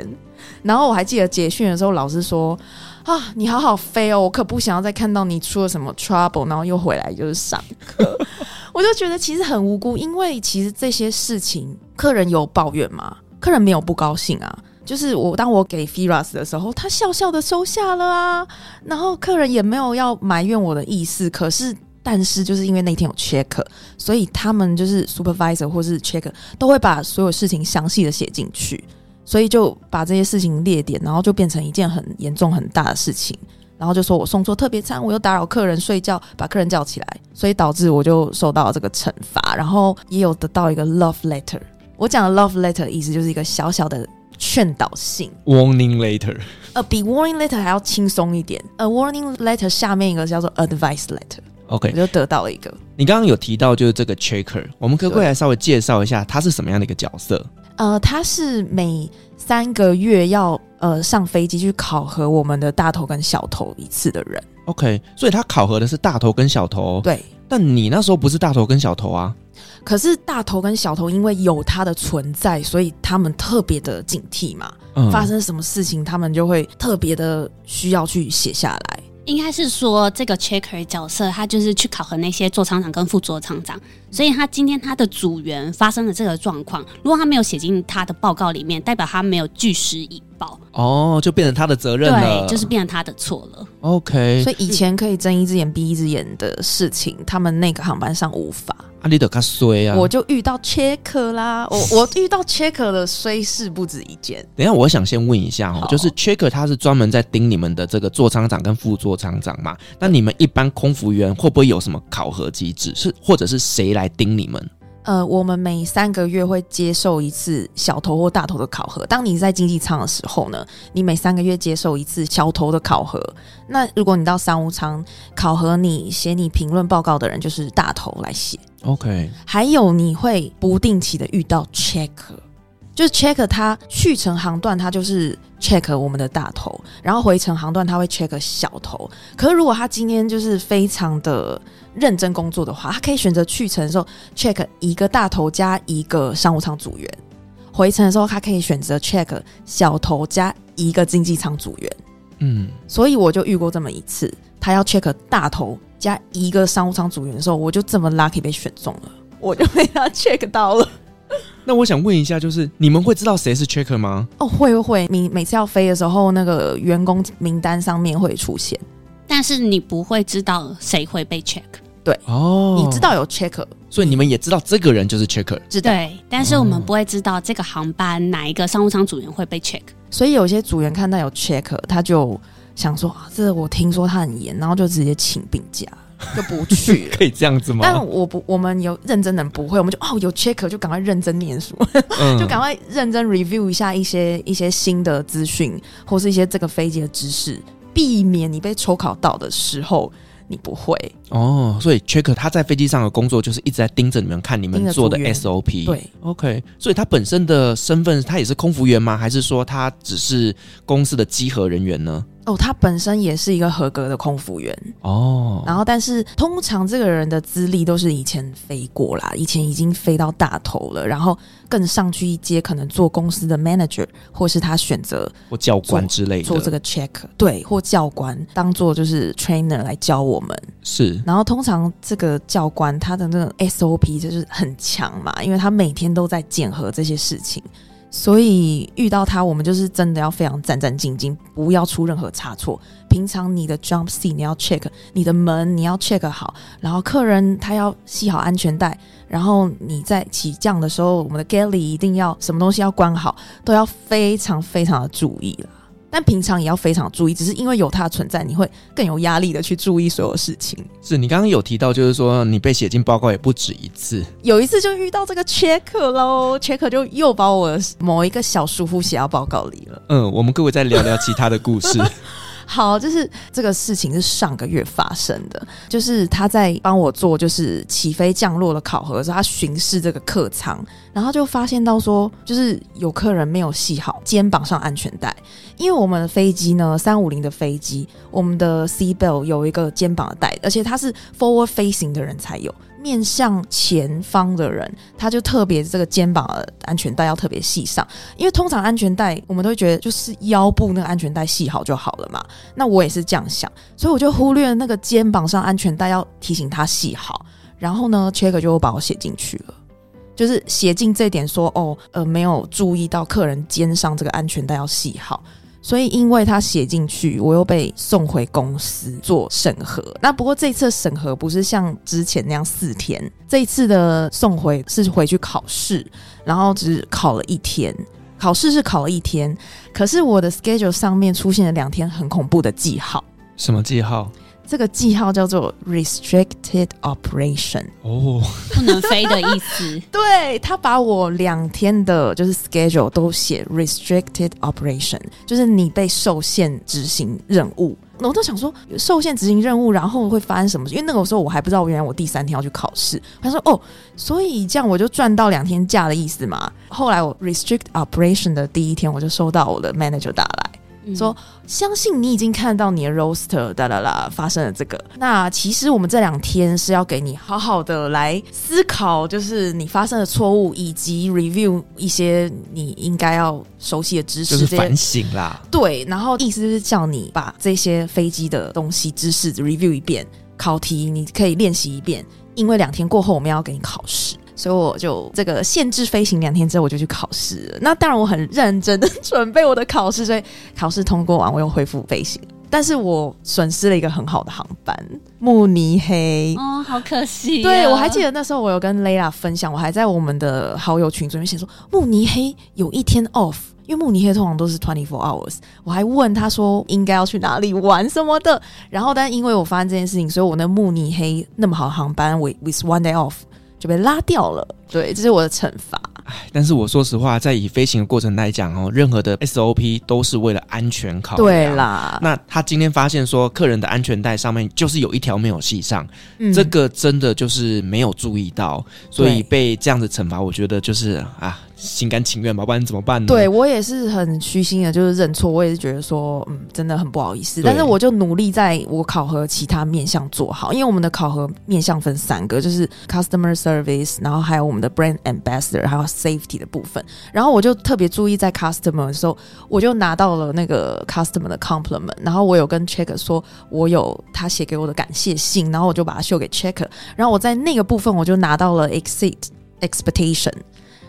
S4: 然后我还记得结训的时候，老师说：“啊，你好好飞哦，我可不想要再看到你出了什么 trouble，然后又回来就是上课。”我就觉得其实很无辜，因为其实这些事情，客人有抱怨吗？客人没有不高兴啊。就是我当我给 Firas 的时候，他笑笑的收下了啊。然后客人也没有要埋怨我的意思。可是，但是就是因为那天有 check，所以他们就是 supervisor 或是 check 都会把所有事情详细的写进去。所以就把这些事情列点，然后就变成一件很严重很大的事情，然后就说我送错特别餐，我又打扰客人睡觉，把客人叫起来，所以导致我就受到了这个惩罚，然后也有得到一个 love letter。我讲的 love letter 意思就是一个小小的劝导信
S2: ，warning letter，
S4: 呃，比 warning letter 还要轻松一点，呃，warning letter 下面一个叫做 advice letter，OK，我就得到了一个。
S2: 你刚刚有提到就是这个 checker，我们可不可以来稍微介绍一下他是什么样的一个角色？
S4: 呃，他是每三个月要呃上飞机去考核我们的大头跟小头一次的人。
S2: OK，所以他考核的是大头跟小头。
S4: 对，
S2: 但你那时候不是大头跟小头啊？
S4: 可是大头跟小头因为有他的存在，所以他们特别的警惕嘛。嗯，发生什么事情，他们就会特别的需要去写下来。
S3: 应该是说，这个 checker 角色，他就是去考核那些座舱长跟副座舱长，所以他今天他的组员发生了这个状况，如果他没有写进他的报告里面，代表他没有据实以报，
S2: 哦，就变成他的责任了，
S3: 对，就是变成他的错了。
S2: OK，
S4: 所以以前可以睁一只眼闭一只眼的事情，他们那个航班上无法。
S2: 啊，你得卡衰啊！
S4: 我就遇到 checker 啦，我 我遇到 checker 的衰事不止一件。
S2: 等一下，我想先问一下哦，就是 checker 他是专门在盯你们的这个座舱长跟副座舱长嘛？那你们一般空服员会不会有什么考核机制？是或者是谁来盯你们？
S4: 呃，我们每三个月会接受一次小头或大头的考核。当你在经济舱的时候呢，你每三个月接受一次小头的考核。那如果你到商务舱考核你写你评论报告的人，就是大头来写。
S2: OK。还
S4: 有你会不定期的遇到 check，就是 check 他去程航段，他就是 check 我们的大头，然后回程航段他会 check 小头。可是如果他今天就是非常的。认真工作的话，他可以选择去程的时候 check 一个大头加一个商务舱组员；回程的时候，他可以选择 check 小头加一个经济舱组员。
S2: 嗯，
S4: 所以我就遇过这么一次，他要 check 大头加一个商务舱组员的时候，我就这么 lucky 被选中了，我就被他 check 到了。
S2: 那我想问一下，就是你们会知道谁是 checker 吗？
S4: 哦，会会会，你每次要飞的时候，那个员工名单上面会出现。
S3: 但是你不会知道谁会被 check，
S4: 对
S2: 哦，
S4: 你知道有 checker，
S2: 所以你们也知道这个人就是 checker，
S4: 知道。
S3: 对，但是我们不会知道这个航班哪一个商务舱组员会被 check，
S4: 所以有些组员看到有 checker，他就想说，啊，这我听说他很严，然后就直接请病假，就不去
S2: 可以这样子吗？
S4: 但我不，我们有认真的人不会，我们就哦有 checker 就赶快认真念书，嗯、就赶快认真 review 一下一些一些新的资讯，或是一些这个飞机的知识。避免你被抽考到的时候，你不会
S2: 哦。所以 checker 他在飞机上的工作就是一直在盯着你们看你们做的 SOP。
S4: 对
S2: ，OK。所以他本身的身份，他也是空服员吗？还是说他只是公司的稽核人员呢？
S4: 哦，他本身也是一个合格的空服员
S2: 哦。
S4: 然后，但是通常这个人的资历都是以前飞过啦，以前已经飞到大头了，然后更上去一阶，可能做公司的 manager，或是他选择
S2: 或教官之类的
S4: 做这个 check，对，或教官当做就是 trainer 来教我们。
S2: 是。
S4: 然后通常这个教官他的那个 SOP 就是很强嘛，因为他每天都在检核这些事情。所以遇到他，我们就是真的要非常战战兢兢，不要出任何差错。平常你的 jump s e a 你要 check，你的门你要 check 好，然后客人他要系好安全带，然后你在起降的时候，我们的 galley 一定要什么东西要关好，都要非常非常的注意了。但平常也要非常注意，只是因为有它的存在，你会更有压力的去注意所有事情。
S2: 是你刚刚有提到，就是说你被写进报告也不止一次，
S4: 有一次就遇到这个 checker 喽，checker 就又把我某一个小疏忽写到报告里了。
S2: 嗯，我们各位再聊聊其他的故事。
S4: 好，就是这个事情是上个月发生的，就是他在帮我做就是起飞降落的考核时候，他巡视这个客舱，然后就发现到说，就是有客人没有系好肩膀上安全带，因为我们的飞机呢，三五零的飞机，我们的 seat belt 有一个肩膀的带，而且它是 forward facing 的人才有。面向前方的人，他就特别这个肩膀的安全带要特别系上，因为通常安全带我们都会觉得就是腰部那个安全带系好就好了嘛。那我也是这样想，所以我就忽略了那个肩膀上安全带要提醒他系好。然后呢，Check 就把我写进去了，就是写进这点说哦，呃，没有注意到客人肩上这个安全带要系好。所以，因为他写进去，我又被送回公司做审核。那不过这次审核不是像之前那样四天，这一次的送回是回去考试，然后只考了一天。考试是考了一天，可是我的 schedule 上面出现了两天很恐怖的记号。
S2: 什么记号？
S4: 这个记号叫做 restricted operation
S2: 哦，
S3: 不能飞的意思。
S4: 对，他把我两天的就是 schedule 都写 restricted operation，就是你被受限执行任务。那我都想说，受限执行任务，然后会发生什么？因为那个时候我还不知道，原来我第三天要去考试。他说：“哦，所以这样我就赚到两天假的意思嘛。”后来我 restrict operation 的第一天，我就收到我的 manager 打来。说，相信你已经看到你的 roster 哒啦啦发生了这个。那其实我们这两天是要给你好好的来思考，就是你发生的错误，以及 review 一些你应该要熟悉的知识，
S2: 就是反省啦。
S4: 对，然后意思就是叫你把这些飞机的东西知识 review 一遍，考题你可以练习一遍，因为两天过后我们要给你考试。所以我就这个限制飞行两天之后，我就去考试了。那当然我很认真的准备我的考试，所以考试通过完，我又恢复飞行。但是我损失了一个很好的航班——慕尼黑。
S3: 哦，好可惜啊。
S4: 对，我还记得那时候我有跟 Layla 分享，我还在我们的好友群里面写说，慕尼黑有一天 off，因为慕尼黑通常都是 twenty four hours。我还问他说应该要去哪里玩什么的。然后，但因为我发现这件事情，所以我那慕尼黑那么好的航班，with with one day off。就被拉掉了。对，这是我的惩罚。
S2: 但是我说实话，在以飞行的过程来讲哦，任何的 SOP 都是为了安全考量。
S4: 对啦，
S2: 那他今天发现说，客人的安全带上面就是有一条没有系上，
S4: 嗯，
S2: 这个真的就是没有注意到，所以被这样子惩罚，我觉得就是啊。心甘情愿吧，不然怎么办呢？
S4: 对，我也是很虚心的，就是认错。我也是觉得说，嗯，真的很不好意思。但是我就努力在我考核其他面向做好，因为我们的考核面向分三个，就是 customer service，然后还有我们的 brand ambassador，还有 safety 的部分。然后我就特别注意在 customer 的时候，我就拿到了那个 customer 的 compliment。然后我有跟 checker 说，我有他写给我的感谢信，然后我就把它秀给 checker。然后我在那个部分，我就拿到了 exceed expectation。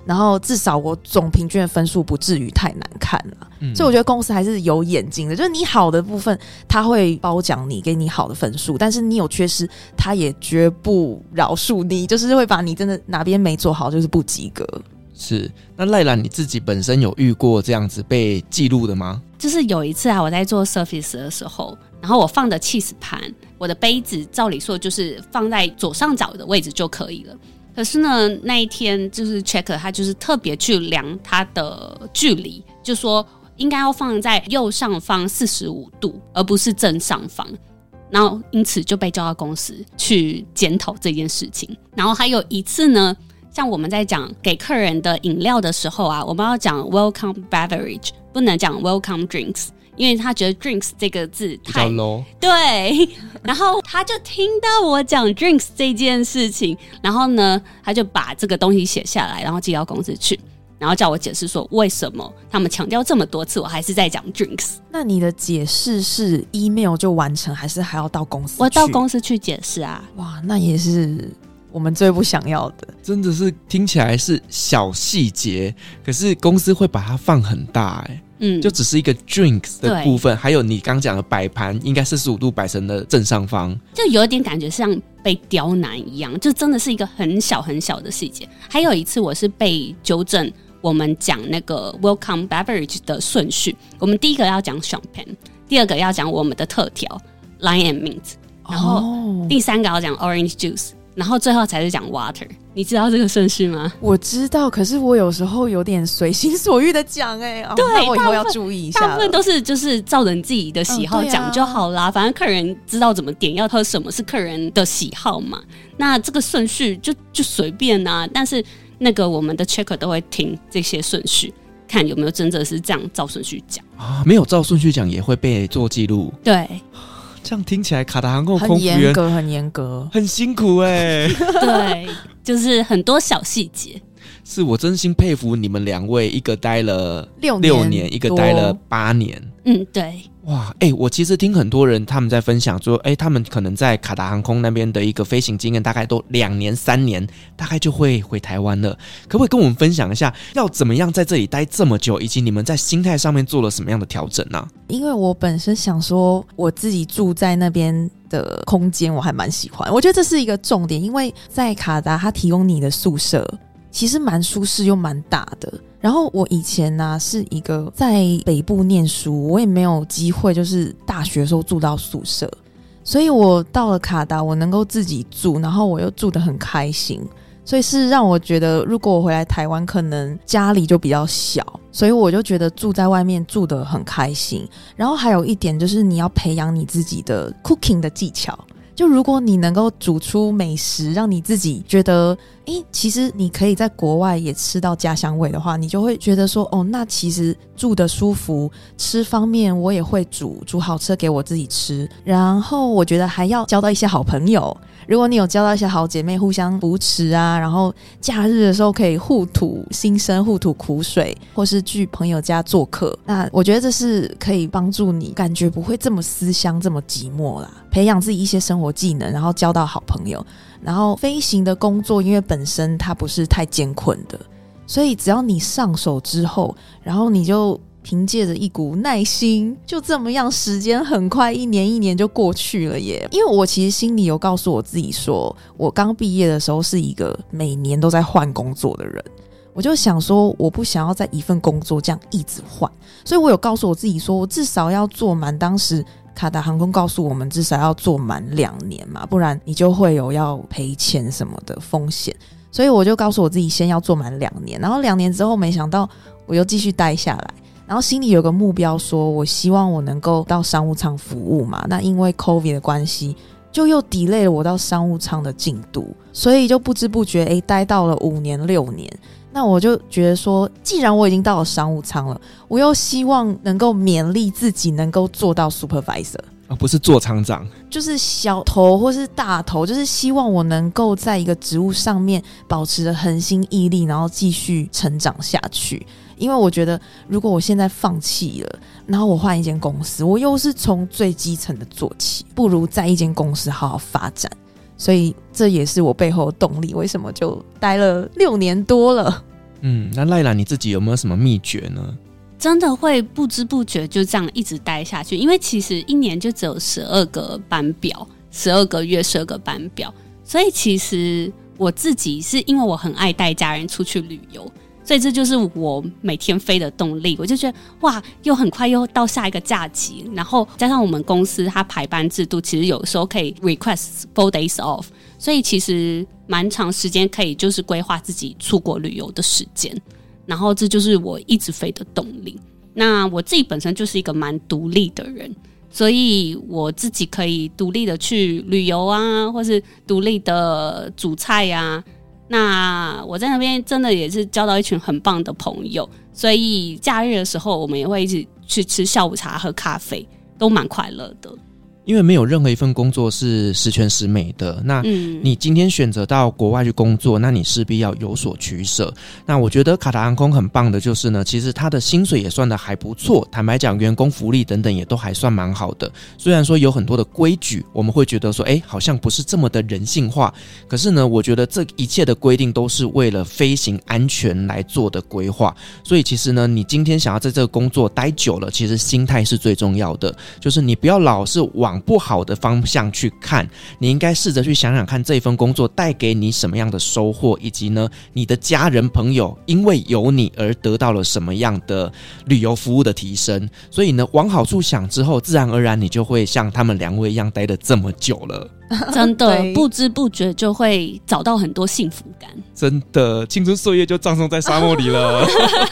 S4: 然后至少我总平均的分数不至于太难看了，嗯，所以我觉得公司还是有眼睛的，就是你好的部分他会褒奖你，给你好的分数，但是你有缺失，他也绝不饶恕你，就是会把你真的哪边没做好就是不及格。
S2: 是，那赖兰你自己本身有遇过这样子被记录的吗？
S3: 就是有一次啊，我在做 surface 的时候，然后我放的 cheese 盘，我的杯子照理说就是放在左上角的位置就可以了。可是呢，那一天就是 checker，他就是特别去量它的距离，就说应该要放在右上方四十五度，而不是正上方。然后因此就被叫到公司去检讨这件事情。然后还有一次呢，像我们在讲给客人的饮料的时候啊，我们要讲 welcome beverage，不能讲 welcome drinks。因为他觉得 drinks 这个字太
S2: low，
S3: 对，然后他就听到我讲 drinks 这件事情，然后呢，他就把这个东西写下来，然后寄到公司去，然后叫我解释说为什么他们强调这么多次，我还是在讲 drinks。
S4: 那你的解释是 email 就完成，还是还要到公司？
S3: 我到公司去解释啊。
S4: 哇，那也是我们最不想要的。
S2: 真的是听起来是小细节，可是公司会把它放很大哎、欸。
S3: 嗯，
S2: 就只是一个 drinks 的部分，还有你刚讲的摆盘，应该四十五度摆成的正上方，
S3: 就有点感觉像被刁难一样，就真的是一个很小很小的细节。还有一次，我是被纠正，我们讲那个 welcome beverage 的顺序，我们第一个要讲 champagne，第二个要讲我们的特调 lime and mint，然后第三个要讲 orange juice。然后最后才是讲 water，你知道这个顺序吗？
S4: 我知道，可是我有时候有点随心所欲的讲哎、欸，
S3: 对、
S4: 哦，我以后要注意一下。
S3: 大部分都是就是照着你自己的喜好讲就好啦、嗯啊，反正客人知道怎么点，要喝什么是客人的喜好嘛。那这个顺序就就随便啊，但是那个我们的 checker 都会听这些顺序，看有没有真的是这样照顺序讲
S2: 啊，没有照顺序讲也会被做记录。
S3: 对。
S2: 这样听起来，卡达航空空服员
S4: 很严格，很严格，
S2: 很辛苦哎、欸。
S3: 对，就是很多小细节。
S2: 是我真心佩服你们两位，一个待了
S4: 六
S2: 六年，一个待了八年。
S3: 嗯，对。
S2: 哇，哎、欸，我其实听很多人他们在分享说，哎、欸，他们可能在卡达航空那边的一个飞行经验，大概都两年、三年，大概就会回台湾了。可不可以跟我们分享一下，要怎么样在这里待这么久，以及你们在心态上面做了什么样的调整呢？
S4: 因为我本身想说，我自己住在那边的空间，我还蛮喜欢。我觉得这是一个重点，因为在卡达，他提供你的宿舍其实蛮舒适又蛮大的。然后我以前呢、是一个在北部念书，我也没有机会就是大学时候住到宿舍，所以我到了卡达，我能够自己住，然后我又住得很开心，所以是让我觉得，如果我回来台湾，可能家里就比较小，所以我就觉得住在外面住得很开心。然后还有一点就是你要培养你自己的 cooking 的技巧。就如果你能够煮出美食，让你自己觉得，诶，其实你可以在国外也吃到家乡味的话，你就会觉得说，哦，那其实住得舒服，吃方面我也会煮，煮好吃给我自己吃。然后我觉得还要交到一些好朋友。如果你有交到一些好姐妹，互相扶持啊，然后假日的时候可以互吐心声、互吐苦水，或是去朋友家做客，那我觉得这是可以帮助你感觉不会这么思乡、这么寂寞啦。培养自己一些生活技能，然后交到好朋友，然后飞行的工作，因为本身它不是太艰困的，所以只要你上手之后，然后你就。凭借着一股耐心，就这么样，时间很快，一年一年就过去了耶。因为我其实心里有告诉我自己说，我刚毕业的时候是一个每年都在换工作的人，我就想说，我不想要在一份工作这样一直换，所以我有告诉我自己说，我至少要做满。当时卡达航空告诉我们，至少要做满两年嘛，不然你就会有要赔钱什么的风险。所以我就告诉我自己，先要做满两年。然后两年之后，没想到我又继续待下来，然后心里有个目标，说我希望我能够到商务舱服务嘛。那因为 COVID 的关系，就又 delay 了我到商务舱的进度，所以就不知不觉诶，待到了五年六年。那我就觉得说，既然我已经到了商务舱了，我又希望能够勉励自己能够做到 supervisor，
S2: 而不是做厂长，
S4: 就是小头或是大头，就是希望我能够在一个职务上面保持着恒心毅力，然后继续成长下去。因为我觉得，如果我现在放弃了，然后我换一间公司，我又是从最基层的做起，不如在一间公司好好发展。所以这也是我背后的动力，为什么就待了六年多了？
S2: 嗯，那赖兰你自己有没有什么秘诀呢？
S3: 真的会不知不觉就这样一直待下去，因为其实一年就只有十二个班表，十二个月十二个班表，所以其实我自己是因为我很爱带家人出去旅游。所以这就是我每天飞的动力，我就觉得哇，又很快又到下一个假期，然后加上我们公司它排班制度，其实有时候可以 request four days off，所以其实蛮长时间可以就是规划自己出国旅游的时间，然后这就是我一直飞的动力。那我自己本身就是一个蛮独立的人，所以我自己可以独立的去旅游啊，或是独立的煮菜呀、啊。那我在那边真的也是交到一群很棒的朋友，所以假日的时候我们也会一起去吃下午茶、喝咖啡，都蛮快乐的。
S2: 因为没有任何一份工作是十全十美的。那你今天选择到国外去工作，那你势必要有所取舍。那我觉得卡塔航空很棒的就是呢，其实它的薪水也算的还不错。坦白讲，员工福利等等也都还算蛮好的。虽然说有很多的规矩，我们会觉得说，哎，好像不是这么的人性化。可是呢，我觉得这一切的规定都是为了飞行安全来做的规划。所以其实呢，你今天想要在这个工作待久了，其实心态是最重要的。就是你不要老是往往不好的方向去看，你应该试着去想想看，这份工作带给你什么样的收获，以及呢，你的家人朋友因为有你而得到了什么样的旅游服务的提升。所以呢，往好处想之后，自然而然你就会像他们两位一样待得这么久了。
S3: 真的不知不觉就会找到很多幸福感。
S2: 真的，青春岁月就葬送在沙漠里了，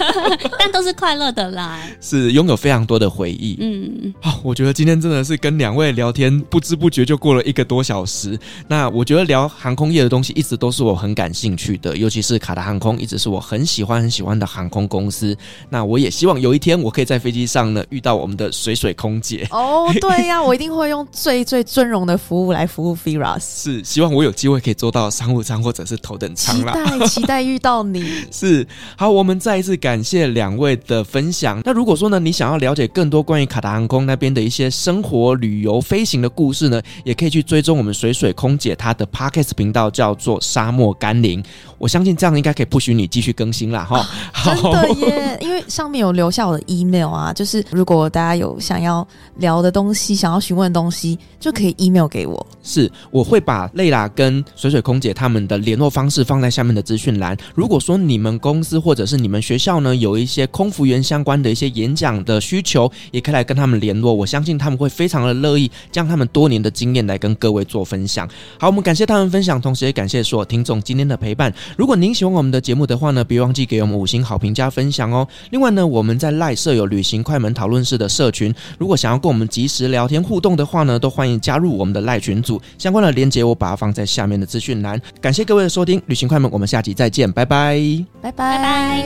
S3: 但都是快乐的啦。
S2: 是拥有非常多的回忆。嗯，好，我觉得今天真的是跟两位聊天，不知不觉就过了一个多小时。那我觉得聊航空业的东西一直都是我很感兴趣的，尤其是卡达航空，一直是我很喜欢很喜欢的航空公司。那我也希望有一天我可以在飞机上呢遇到我们的水水空姐。
S4: 哦，对呀、啊，我一定会用最最尊荣的服务来服务。
S2: 是希望我有机会可以坐到商务舱或者是头等舱啦。
S4: 期待期待遇到你。
S2: 是好，我们再一次感谢两位的分享。那如果说呢，你想要了解更多关于卡达航空那边的一些生活、旅游、飞行的故事呢，也可以去追踪我们水水空姐她的 Podcast 频道，叫做沙漠甘霖。我相信这样应该可以不许你继续更新啦。哈、
S4: 啊。真的耶，因为上面有留下我的 email 啊，就是如果大家有想要聊的东西，想要询问的东西，就可以 email 给我。
S2: 是，我会把蕾拉跟水水空姐他们的联络方式放在下面的资讯栏。如果说你们公司或者是你们学校呢，有一些空服员相关的一些演讲的需求，也可以来跟他们联络。我相信他们会非常的乐意将他们多年的经验来跟各位做分享。好，我们感谢他们分享，同时也感谢所有听众今天的陪伴。如果您喜欢我们的节目的话呢，别忘记给我们五星好评加分享哦。另外呢，我们在赖设有旅行快门讨论室的社群，如果想要跟我们即时聊天互动的话呢，都欢迎加入我们的赖群组。相关的链接我把它放在下面的资讯栏。感谢各位的收听，旅行快门，我们下集再见，拜拜，
S4: 拜拜拜。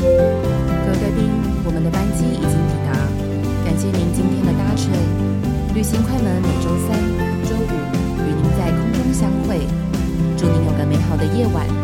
S1: 各位贵宾，我们的班机已经抵达，感谢您今天的搭乘。旅行快门每周三、周五与您在空中相会，祝您有个美好的夜晚。